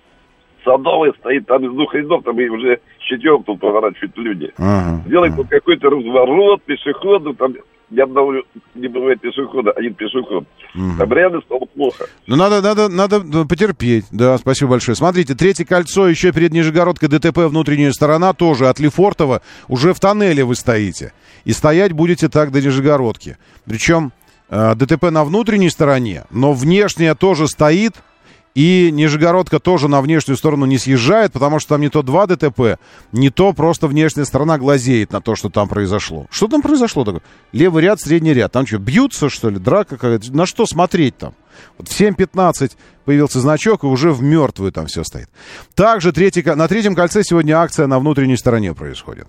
Садовая стоит, там из двух рядов, там и уже с четвертого поворачивают люди. ага. Делает вот какой-то разворот пешехода, там ни одного не бывает пешехода, один пешеход. Там реально стало плохо. Ну, надо, надо, надо ну, потерпеть. Да, спасибо большое. Смотрите, третье кольцо еще перед Нижегородкой ДТП внутренняя сторона тоже от Лефортова. Уже в тоннеле вы стоите. И стоять будете так до Нижегородки. Причем э, ДТП на внутренней стороне, но внешняя тоже стоит, и Нижегородка тоже на внешнюю сторону не съезжает, потому что там не то два ДТП, не то просто внешняя сторона глазеет на то, что там произошло. Что там произошло такое? Левый ряд, средний ряд. Там что, бьются, что ли? Драка какая-то? На что смотреть там? Вот в 7.15 появился значок, и уже в мертвую там все стоит. Также третий, на третьем кольце сегодня акция на внутренней стороне происходит.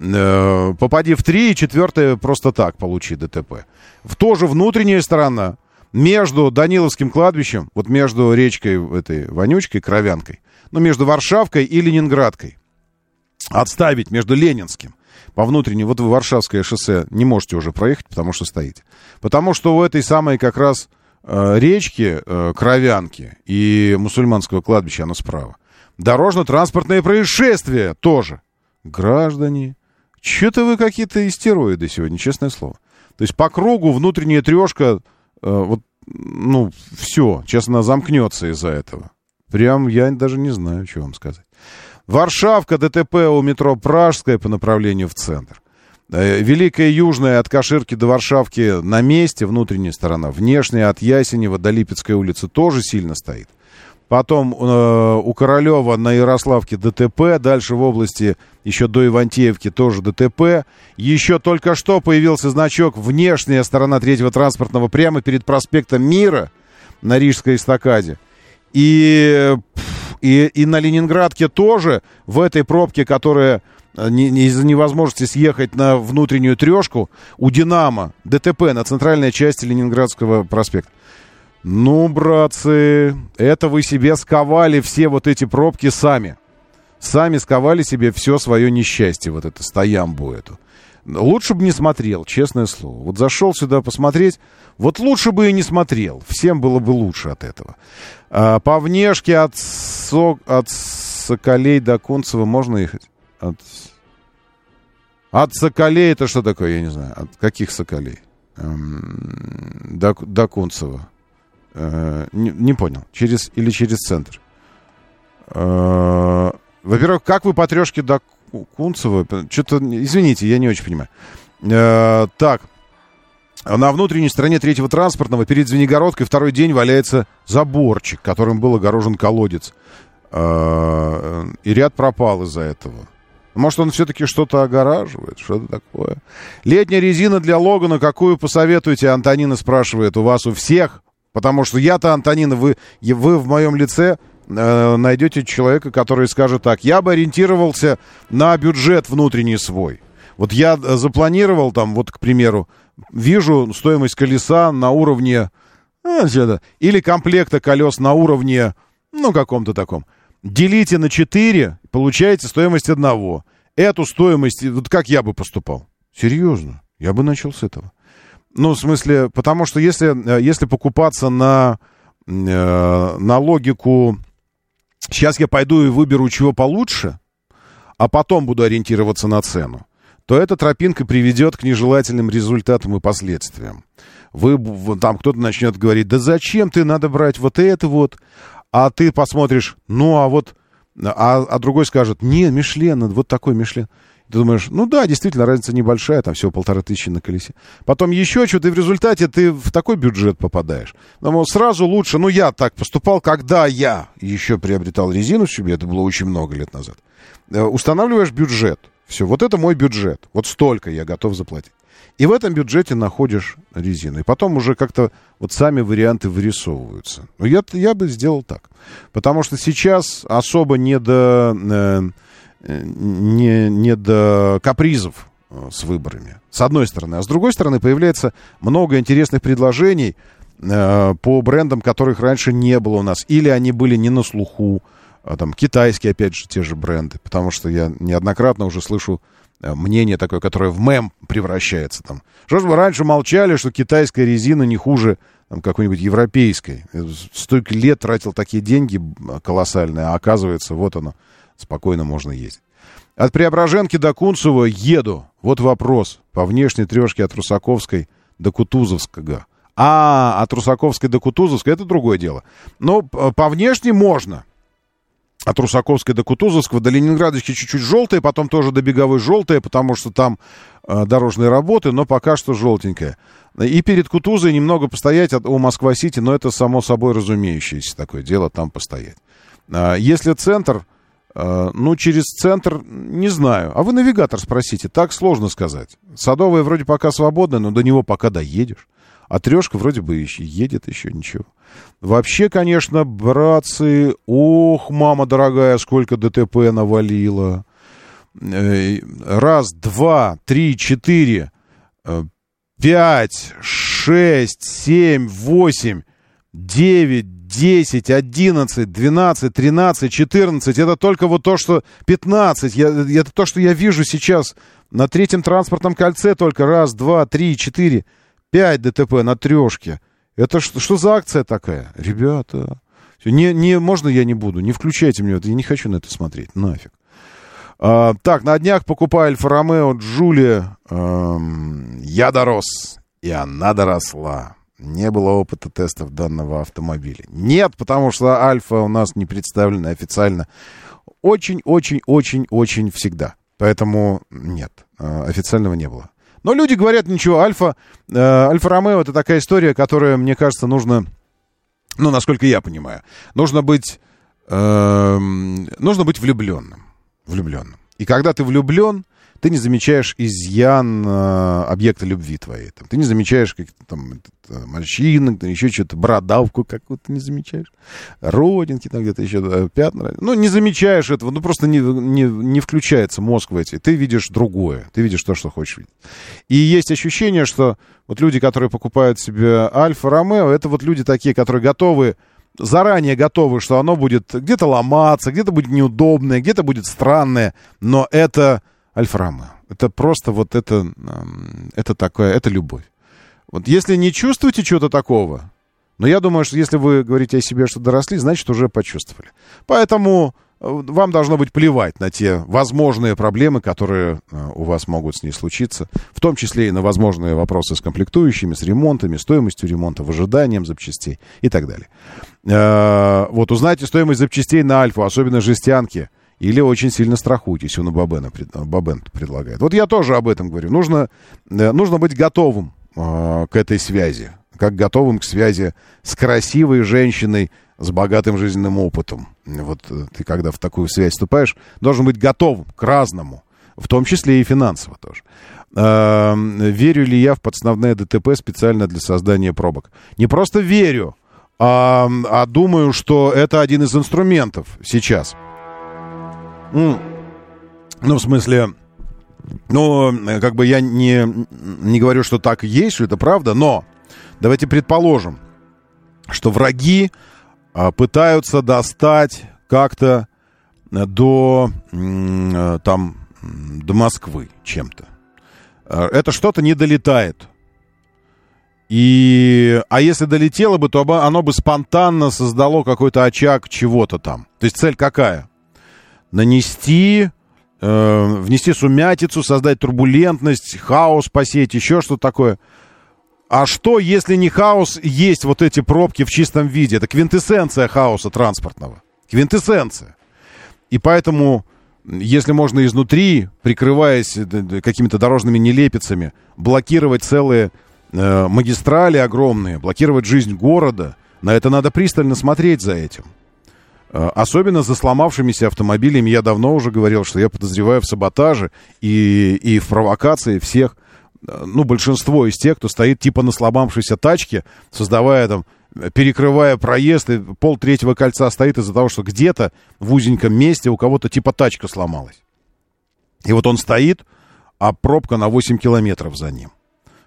Э, попади в три, четвертое просто так получи ДТП. В тоже внутренняя сторона между Даниловским кладбищем, вот между речкой этой Вонючкой, Кровянкой, ну, между Варшавкой и Ленинградкой. Отставить между Ленинским. По внутренней, вот вы Варшавское шоссе не можете уже проехать, потому что стоите. Потому что у этой самой как раз э, речки, э, Кровянки и мусульманского кладбища, оно справа. Дорожно-транспортное происшествие тоже. Граждане, что-то вы какие-то истероиды сегодня, честное слово. То есть по кругу внутренняя трешка вот, ну, все, честно, замкнется из-за этого. Прям я даже не знаю, что вам сказать. Варшавка, ДТП у метро Пражская по направлению в центр. Э, Великая Южная от Каширки до Варшавки на месте, внутренняя сторона. Внешняя от Ясенева до Липецкой улицы тоже сильно стоит. Потом э, у Королева на Ярославке ДТП. Дальше в области еще до Ивантеевки тоже ДТП. Еще только что появился значок «Внешняя сторона третьего транспортного» прямо перед проспектом Мира на Рижской эстакаде. И, и, и на Ленинградке тоже в этой пробке, которая э, из-за невозможности съехать на внутреннюю трешку, у «Динамо» ДТП на центральной части Ленинградского проспекта. Ну, братцы, это вы себе сковали все вот эти пробки сами. Сами сковали себе все свое несчастье, вот это стоямбу эту. Лучше бы не смотрел, честное слово. Вот зашел сюда посмотреть, вот лучше бы и не смотрел. Всем было бы лучше от этого. А, по внешке от, со, от Соколей до Кунцева можно ехать? От, от Соколей это что такое, я не знаю. От каких Соколей? Эм, до, до Кунцева. Э, не, понял. Через или через центр. Э, во-первых, как вы по трешке до Кунцева? Что-то, извините, я не очень понимаю. Э, так. На внутренней стороне третьего транспортного перед Звенигородкой второй день валяется заборчик, которым был огорожен колодец. И ряд пропал из-за этого. Может, он все-таки что-то огораживает, что-то такое. Летняя резина для Логана, какую посоветуете? Антонина спрашивает. У вас у всех Потому что я-то, Антонина, вы, вы в моем лице э, найдете человека, который скажет так, я бы ориентировался на бюджет внутренний свой. Вот я э, запланировал там, вот, к примеру, вижу стоимость колеса на уровне, э, или комплекта колес на уровне, ну, каком-то таком. Делите на 4, получаете стоимость одного. Эту стоимость, вот как я бы поступал? Серьезно, я бы начал с этого. Ну, в смысле, потому что если, э, если покупаться на, э, на логику «сейчас я пойду и выберу чего получше», а потом буду ориентироваться на цену, то эта тропинка приведет к нежелательным результатам и последствиям. Вы, там кто-то начнет говорить, да зачем ты, надо брать вот это вот, а ты посмотришь, ну а вот, а, а другой скажет, не, Мишлен, вот такой Мишлен. Ты думаешь, ну да, действительно, разница небольшая, там всего полторы тысячи на колесе. Потом еще что-то, и в результате ты в такой бюджет попадаешь. Но сразу лучше, ну я так поступал, когда я еще приобретал резину себе, это было очень много лет назад. Э, устанавливаешь бюджет. Все, вот это мой бюджет. Вот столько я готов заплатить. И в этом бюджете находишь резину. И потом уже как-то вот сами варианты вырисовываются. Но я, я бы сделал так. Потому что сейчас особо не до... Э, не, не до капризов э, с выборами, с одной стороны. А с другой стороны, появляется много интересных предложений э, по брендам, которых раньше не было у нас. Или они были не на слуху. А, там, китайские, опять же, те же бренды. Потому что я неоднократно уже слышу э, мнение такое, которое в мем превращается. Там. Что ж вы раньше молчали, что китайская резина не хуже какой-нибудь европейской. Столько лет тратил такие деньги колоссальные, а оказывается, вот оно спокойно можно ездить. От Преображенки до Кунцева еду. Вот вопрос. По внешней трешке от Русаковской до Кутузовского. А, от Русаковской до Кутузовской это другое дело. Но по внешней можно. От Русаковской до Кутузовского, до Ленинградочки чуть-чуть желтая, потом тоже до Беговой желтая, потому что там э, дорожные работы, но пока что желтенькая. И перед Кутузой немного постоять от, у Москва-Сити, но это само собой разумеющееся такое дело, там постоять. А, если центр, ну, через центр, не знаю. А вы навигатор спросите, так сложно сказать. Садовая вроде пока свободная, но до него пока доедешь. А трешка вроде бы еще едет, еще ничего. Вообще, конечно, братцы, ох, мама дорогая, сколько ДТП навалило. Э, раз, два, три, четыре, э, пять, шесть, семь, восемь, девять, десять, одиннадцать, двенадцать, тринадцать, четырнадцать. Это только вот то, что... Пятнадцать. Я, это то, что я вижу сейчас на третьем транспортном кольце только. Раз, два, три, четыре, пять ДТП на трешке. Это что, что за акция такая? Ребята, не, не, можно я не буду? Не включайте мне это, я не хочу на это смотреть, нафиг. А, так, на днях покупаю Альфа Ромео Джулия. Эм, я дорос, и она доросла. Не было опыта тестов данного автомобиля. Нет, потому что Альфа у нас не представлена официально. Очень-очень-очень-очень всегда. Поэтому нет, э, официального не было. Но люди говорят, ничего, Альфа, э, Альфа Ромео это такая история, которая, мне кажется, нужно, ну, насколько я понимаю, нужно быть, э, нужно быть влюбленным. Влюбленным. И когда ты влюблен, ты не замечаешь изъян э, объекта любви твоей. Там, ты не замечаешь каких-то там э, морщинок, там, еще что-то, бородавку какую-то не замечаешь. Родинки там где-то еще, э, пятна. Ну, не замечаешь этого, ну, просто не, не, не включается мозг в эти. Ты видишь другое, ты видишь то, что хочешь видеть. И есть ощущение, что вот люди, которые покупают себе Альфа-Ромео, это вот люди такие, которые готовы заранее готовы, что оно будет где-то ломаться, где-то будет неудобное, где-то будет странное, но это Альфа-Ромео. Это просто вот это, это такое, это любовь. Вот если не чувствуете чего-то такого, но я думаю, что если вы говорите о себе, что доросли, значит, уже почувствовали. Поэтому э, вам должно быть плевать на те возможные проблемы, которые э, у вас могут с ней случиться, в том числе и на возможные вопросы с комплектующими, с ремонтами, стоимостью ремонта, в ожиданием запчастей и так далее. Э, вот узнайте стоимость запчастей на Альфу, особенно жестянки – или очень сильно страхуйтесь, он у Бабена, Бабен предлагает. Вот я тоже об этом говорю. Нужно, э, нужно быть готовым э, к этой связи. Как готовым к связи с красивой женщиной, с богатым жизненным опытом. Вот э, ты, когда в такую связь вступаешь, должен быть готов к разному. В том числе и финансово тоже. Э, верю ли я в подставное ДТП специально для создания пробок? Не просто верю, а, а думаю, что это один из инструментов сейчас. Ну, в смысле, ну, как бы я не, не говорю, что так есть, что это правда, но давайте предположим, что враги а, пытаются достать как-то до, а, там, до Москвы чем-то. А, это что-то не долетает. И, а если долетело бы, то оно бы спонтанно создало какой-то очаг чего-то там. То есть цель какая? Нанести, э, внести сумятицу, создать турбулентность, хаос посеять, еще что-то такое. А что, если не хаос, есть вот эти пробки в чистом виде? Это квинтэссенция хаоса транспортного. Квинтэссенция. И поэтому, если можно изнутри, прикрываясь э, какими-то дорожными нелепицами, блокировать целые э, магистрали огромные, блокировать жизнь города, на это надо пристально смотреть за этим. Э, особенно за сломавшимися автомобилями я давно уже говорил, что я подозреваю в саботаже и, и в провокации всех, э, ну, большинство из тех, кто стоит типа на сломавшейся тачке, создавая там, перекрывая проезд, и пол третьего кольца стоит из-за того, что где-то в узеньком месте у кого-то типа тачка сломалась. И вот он стоит, а пробка на 8 километров за ним.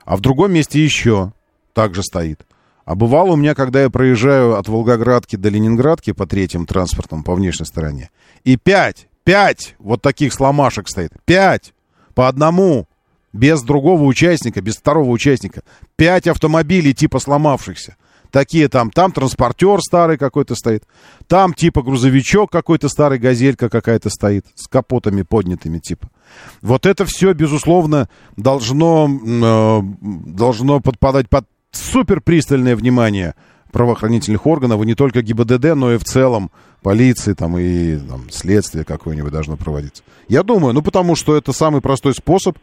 А в другом месте еще также стоит. А бывало у меня, когда я проезжаю от Волгоградки до Ленинградки по третьим транспортам по внешней стороне, и пять, пять вот таких сломашек стоит. Пять! По одному! Без другого участника, без второго участника. Пять автомобилей типа сломавшихся. Такие там, там транспортер старый какой-то стоит, там типа грузовичок какой-то старый, газелька какая-то стоит, с капотами поднятыми типа. Вот это все, безусловно, должно, э, должно подпадать под супер пристальное внимание правоохранительных органов, и не только ГИБДД, но и в целом полиции там, и там, следствие какое-нибудь должно проводиться. Я думаю, ну потому что это самый простой способ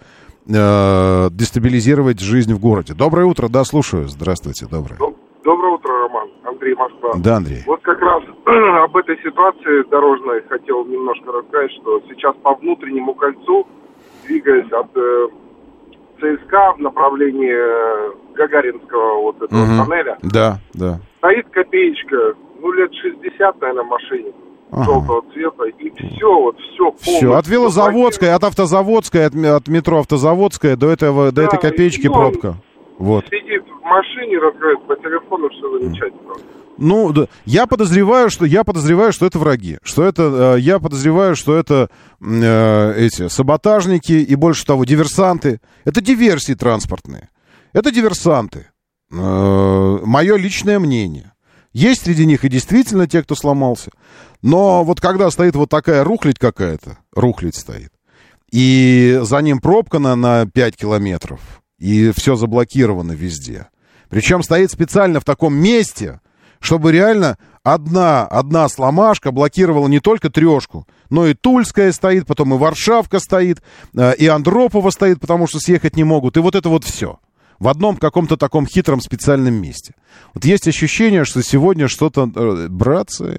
э, дестабилизировать жизнь в городе. Доброе утро, да, слушаю. Здравствуйте, доброе. Доброе утро, Роман. Андрей Москва. Да, Андрей. Вот как раз об этой ситуации дорожной хотел немножко рассказать, что сейчас по внутреннему кольцу, двигаясь от э, ЦСКА в направлении э, Гагаринского вот этого Мгм. тоннеля, Да, да. стоит копеечка, ну лет 60, наверное, машине Ага. желтого цвета, и все, вот все Все, от Велозаводской, от Автозаводской, от, от метро Автозаводская до, этого, до этой Да, копеечки пробка. Вот. Сидит в машине, разговаривает по телефону, все замечательно. Ну, да, я подозреваю, что я подозреваю, что это враги, что это, э, я подозреваю, что это э, эти саботажники и больше того диверсанты. Это диверсии транспортные, это диверсанты. Мое личное мнение. Есть среди них и действительно те, кто сломался. Но вот когда стоит вот такая рухлядь какая-то, рухлядь стоит, и за ним пробка на, на 5 километров, и все заблокировано везде. Причем стоит специально в таком месте, чтобы реально одна, одна сломашка блокировала не только трешку, но и Тульская стоит, потом и Варшавка стоит, э, и Андропова стоит, потому что съехать не могут, и вот это вот все. В одном каком-то таком хитром специальном месте. Вот есть ощущение, что сегодня что-то... э, Братцы,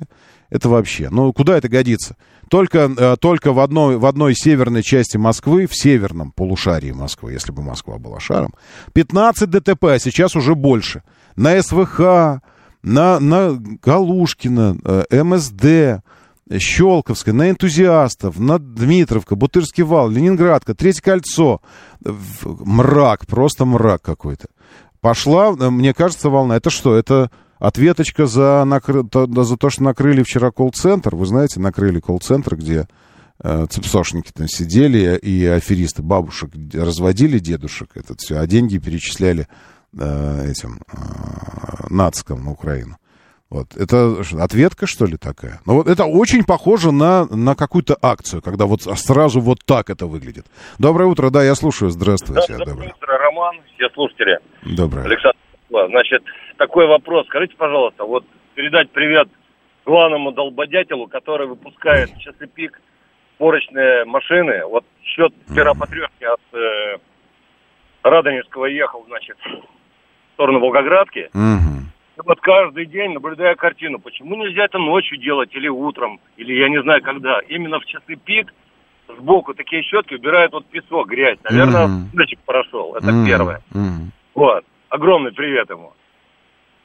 это вообще... Ну, куда это годится? Только, э, только в, одной, в одной северной части Москвы, в северном полушарии Москвы, если бы Москва была шаром, 15 ДТП, а сейчас уже больше. На СВХ, на, на Галушкина, э, МСД, Щелковская, на энтузиастов, на Дмитровка, Бутырский вал, Ленинградка, Третье кольцо. Мрак, просто мрак какой-то. Пошла, э, мне кажется, волна. Это что? Это ответочка за, накры- за то, что накрыли вчера колл-центр. Вы знаете, накрыли колл-центр, где э, цепсошники там сидели и аферисты бабушек разводили дедушек, это все, а деньги перечисляли э, этим э, нацикам на Украину. Вот. Это ответка, что ли, такая? Ну, вот это очень похоже на, на какую-то акцию, когда вот сразу вот так это выглядит. Доброе утро, да, я слушаю. Здравствуйте. Доброе Доброе. утро, Роман, все слушатели. Доброе. Александр, значит, такой вопрос. Скажите, пожалуйста, вот передать привет главному долбодятелу, который выпускает в часы пик порочные машины. Вот счет вчера по трешке от э, Радонежского ехал, значит, в сторону Волгоградки. Мгм. И вот каждый день наблюдая картину, почему нельзя это ночью делать или утром, или я не знаю когда. Именно в часы пик сбоку такие щетки убирают вот песок, грязь. Наверное, дочек прошел. Это Мгм. первое. Мгм. Вот. Огромный привет ему.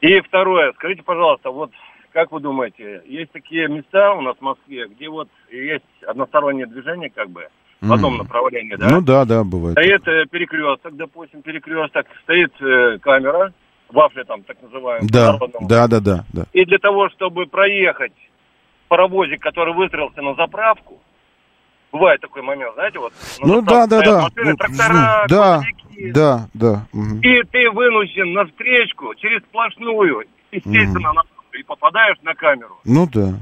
И второе, скажите, пожалуйста, вот как вы думаете, есть такие места у нас в Москве, где вот есть одностороннее движение как бы в одном направлении, да? Ну да, да, бывает. Стоит э, перекресток, допустим, перекресток, стоит э, камера, вафля там так называемая. Да, да, да, да, да. И для того, чтобы проехать паровозик, который выстроился на заправку, бывает такой момент, знаете, вот. на Ну заправке да, да, да. машины, Ну, трактора, да, да, да. и ты вынужден на встречку через сплошную, естественно, на- и попадаешь на камеру. Ну да.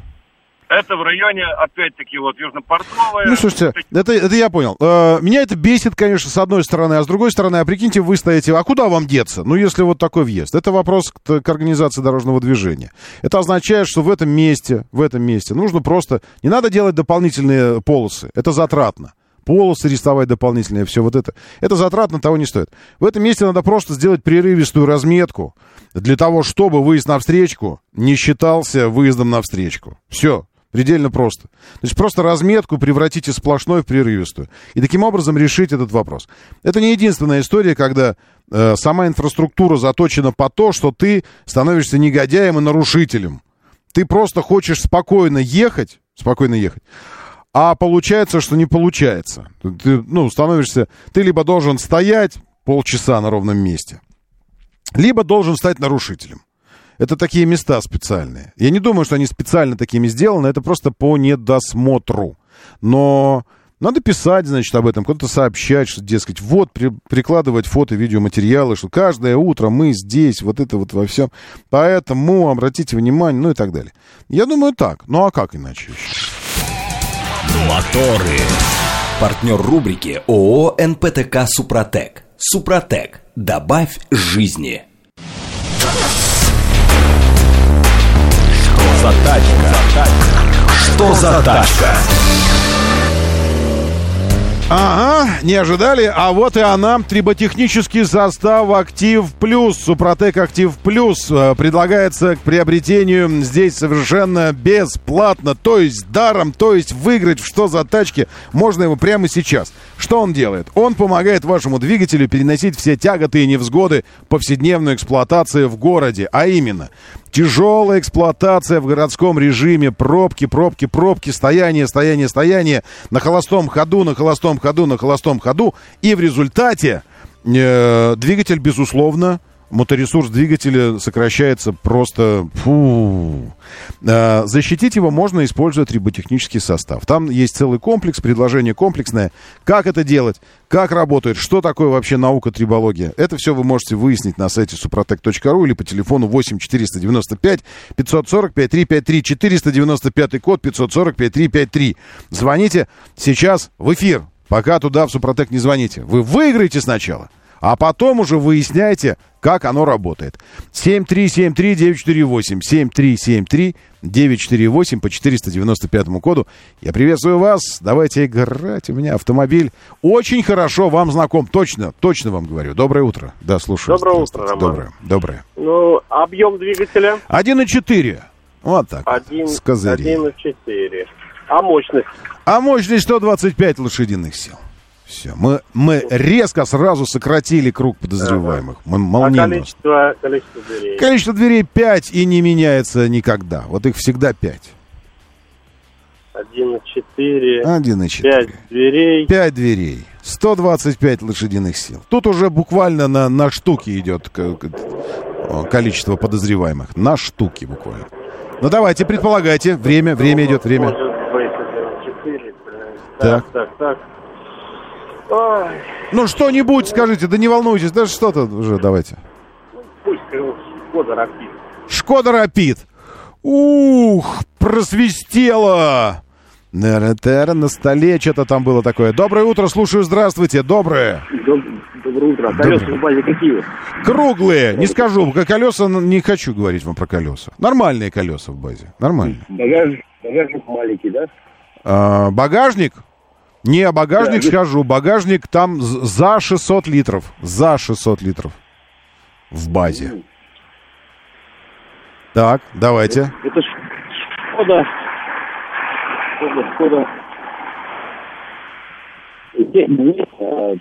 Это в районе, опять-таки, вот Южно-Портовая. Ну, слушайте, это, это я понял. Э, меня это бесит, конечно, с одной стороны, а с другой стороны, а прикиньте, вы стоите, а куда вам деться? Ну, если вот такой въезд. Это вопрос к, к организации дорожного движения. Это означает, что в этом месте, в этом месте нужно просто... Не надо делать дополнительные полосы. Это затратно. Полосы рисовать дополнительные, все вот это. Это затратно, того не стоит. В этом месте надо просто сделать прерывистую разметку для того, чтобы выезд на встречку не считался выездом на встречку. Все. Предельно просто. То есть просто разметку превратите сплошной в прерывистую. И таким образом решить этот вопрос. Это не единственная история, когда э, сама инфраструктура заточена по то, что ты становишься негодяем и нарушителем. Ты просто хочешь спокойно ехать, спокойно ехать, а получается, что не получается. Ты, ну, становишься... Ты либо должен стоять полчаса на ровном месте, либо должен стать нарушителем. Это такие места специальные. Я не думаю, что они специально такими сделаны, это просто по недосмотру. Но надо писать, значит, об этом, куда-то сообщать, что, дескать, вот, при, прикладывать фото, видеоматериалы, что каждое утро мы здесь, вот это вот во всем. Поэтому обратите внимание, ну и так далее. Я думаю, так. Ну а как иначе? Моторы. Партнер рубрики ООО «НПТК Супротек». Супротек. Добавь жизни. За тачка? Что за тачка? Ага, не ожидали, а вот и она, триботехнический состав «Актив Плюс». «Супротек Актив Плюс» э, предлагается к приобретению здесь совершенно бесплатно, то есть даром, то есть выиграть в «Что за тачки» можно его прямо сейчас. Что он делает? Он помогает вашему двигателю переносить все тяготы и невзгоды повседневной эксплуатации в городе, а именно Тяжелая эксплуатация в городском режиме, пробки, пробки, пробки, стояние, стояние, стояние, на холостом ходу, на холостом ходу, на холостом ходу. И в результате э, двигатель, безусловно, моторесурс двигателя сокращается просто... Фу. А, защитить его можно, используя триботехнический состав. Там есть целый комплекс, предложение комплексное. Как это делать? Как работает? Что такое вообще наука трибология? Это все вы можете выяснить на сайте suprotec.ru или по телефону 8 495 540 5353 495 код 540 5353. Звоните сейчас в эфир. Пока туда в Супротек не звоните. Вы выиграете сначала а потом уже выясняйте, как оно работает. 7373948, 7373-948 по 495 коду. Я приветствую вас. Давайте играть. У меня автомобиль очень хорошо вам знаком. Точно, точно вам говорю. Доброе утро. Да, слушаю. Доброе утро, Роман. Доброе, доброе. Ну, объем двигателя? 1,4. Вот так. 1, С козырей. 1,4. А мощность? А мощность 125 лошадиных сил. Все. Мы, мы резко сразу сократили круг подозреваемых. Мы А молниеносно. количество, количество дверей? Количество дверей 5 и не меняется никогда. Вот их всегда 5. 1,4. 1,4. 5 дверей. 5 дверей. 125 лошадиных сил. Тут уже буквально на, на штуки идет количество подозреваемых. На штуки буквально. Ну давайте, предполагайте. Время, время идет, время. Может быть, 1,4. блин. Так. Так, так, так. Ой, Ну что-нибудь скажите, да не волнуйтесь, даже что-то уже давайте. пусть Шкода Рапид. Шкода Рапид. Ух, просвистело. Нера-тера, на столе что-то там было такое. Доброе утро, слушаю, здравствуйте, доброе. Доброе утро. Доброе. Колеса в базе какие? Круглые, не скажу, как колеса, не хочу говорить вам про колеса. Нормальные колеса в базе, нормальные. Багаж, багажник маленький, да? А, багажник? Не, багажник Да, скажу, багажник там за 600 литров, за 600 литров в базе. Так, давайте. Это ж Шкода. Шкода, Шкода. А,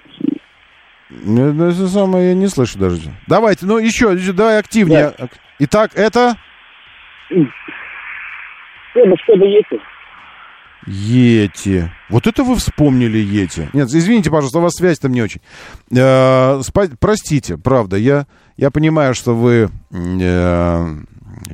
Не, ну, это самое, я не слышу даже. Давайте, ну еще, еще, давай активнее. Ак- Итак, это Шкода, Шкода есть? Ети. Вот это вы вспомнили Ети. Нет, извините, пожалуйста, у вас связь там не очень. Э, спа- простите, правда, я, я понимаю, что вы э,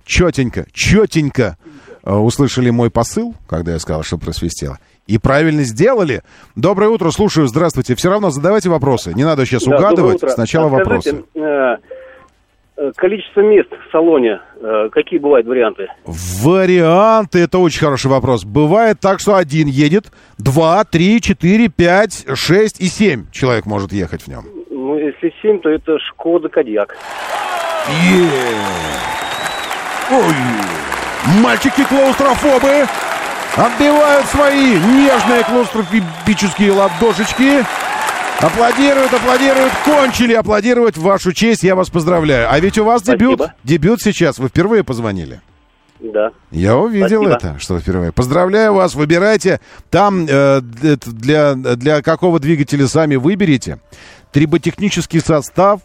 четенько, четенько э, услышали мой посыл, когда я сказал, что просвистело. И правильно сделали. Доброе утро, слушаю, здравствуйте. Все равно задавайте вопросы. Не надо сейчас Да, угадывать. Сначала А скажите, вопросы. э, количество мест в салоне, э, какие бывают варианты? Варианты, это очень хороший вопрос. Бывает так, что один едет, два, три, четыре, пять, шесть и семь человек может ехать в нем. Ну, если 7, то это Шкода Кодиак. Ой, мальчики клаустрофобы отбивают свои нежные клаустрофобические ладошечки. Аплодируют, аплодируют, кончили аплодировать в вашу честь, я вас поздравляю. А ведь у вас дебют, Спасибо. дебют сейчас, вы впервые позвонили. Да. Я увидел Спасибо. это, что вы впервые. Поздравляю вас, выбирайте. Там э, для, для какого двигателя сами выберите. Триботехнический состав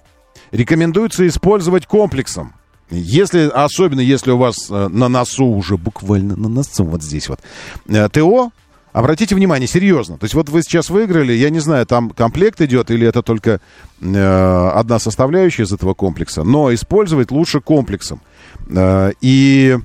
рекомендуется использовать комплексом. Если, особенно если у вас э, на носу уже, буквально на носу, вот здесь вот, э, ТО, обратите внимание, серьезно. То есть вот вы сейчас выиграли, я не знаю, там комплект идет или это только э, одна составляющая из этого комплекса, но использовать лучше комплексом. Э, и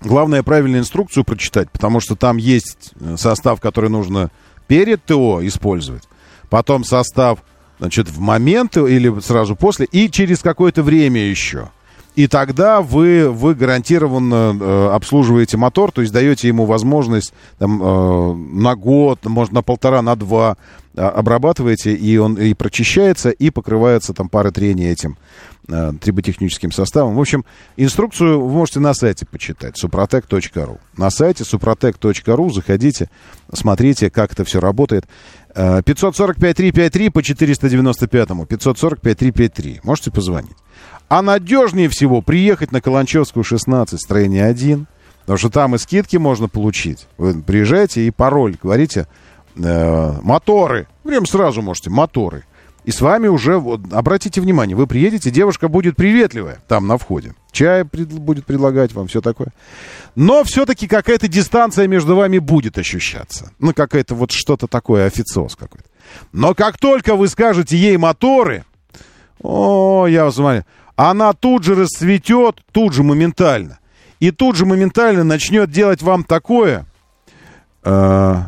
Главное правильную инструкцию прочитать, потому что там есть э, состав, который нужно перед ТО использовать, потом состав, значит, в момент или сразу после, и через какое-то время еще. И тогда вы, вы гарантированно э, обслуживаете мотор, то есть даете ему возможность там, э, на год, может, на полтора, на два э, обрабатываете, и он и прочищается, и покрывается там пары трения этим э, триботехническим составом. В общем, инструкцию вы можете на сайте почитать, suprotec.ru. На сайте suprotec.ru заходите, смотрите, как это все работает. Э, 545-353 по 495-му, 545-353. Можете позвонить. А надежнее всего приехать на Каланчевскую 16, строение 1, потому что там и скидки можно получить. Вы приезжаете и пароль говорите э, моторы. Прям сразу можете моторы. И с вами уже, вот, обратите внимание, вы приедете, девушка будет приветливая там на входе. Чай пред, будет предлагать вам, все такое. Но все-таки какая-то дистанция между вами будет ощущаться. Ну, какая-то вот что-то такое, официоз какой-то. Но как только вы скажете ей моторы, о, я вас знаю, она тут же расцветет, тут же моментально. И тут же моментально начнет делать вам такое. Э,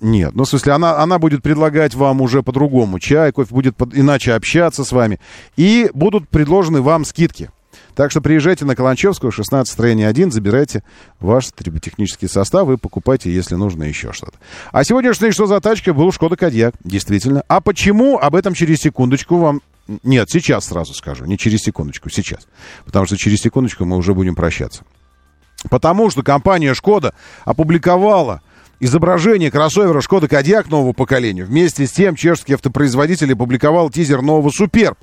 нет, ну, в смысле, она, она будет предлагать вам уже по-другому чай, кофе, будет под, иначе общаться с вами. И будут предложены вам скидки. Так что приезжайте на Каланчевскую, 16 строение 1, забирайте ваш триботехнический состав и покупайте, если нужно, еще что-то. А сегодняшний «Что за тачка» был Шкода Кодьяк, действительно. А почему? Об этом через секундочку вам... Нет, сейчас сразу скажу, не через секундочку, сейчас. Потому что через секундочку мы уже будем прощаться. Потому что компания «Шкода» опубликовала изображение кроссовера «Шкода Кодиак» нового поколения. Вместе с тем чешский автопроизводитель опубликовал тизер нового «Суперб».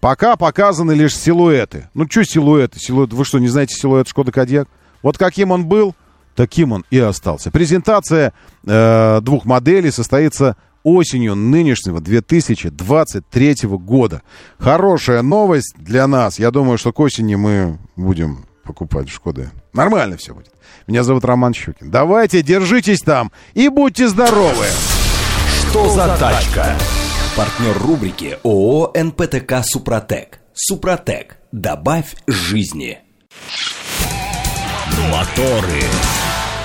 Пока показаны лишь силуэты. Ну, что силуэты? Силуэт? Вы что, не знаете силуэт «Шкода Кодиак»? Вот каким он был, таким он и остался. Презентация э, двух моделей состоится осенью нынешнего 2023 года. Хорошая новость для нас. Я думаю, что к осени мы будем покупать Шкоды. Нормально все будет. Меня зовут Роман Щукин. Давайте, держитесь там и будьте здоровы. Что за тачка? Партнер рубрики ООО «НПТК Супротек». Супротек. Добавь жизни. Моторы.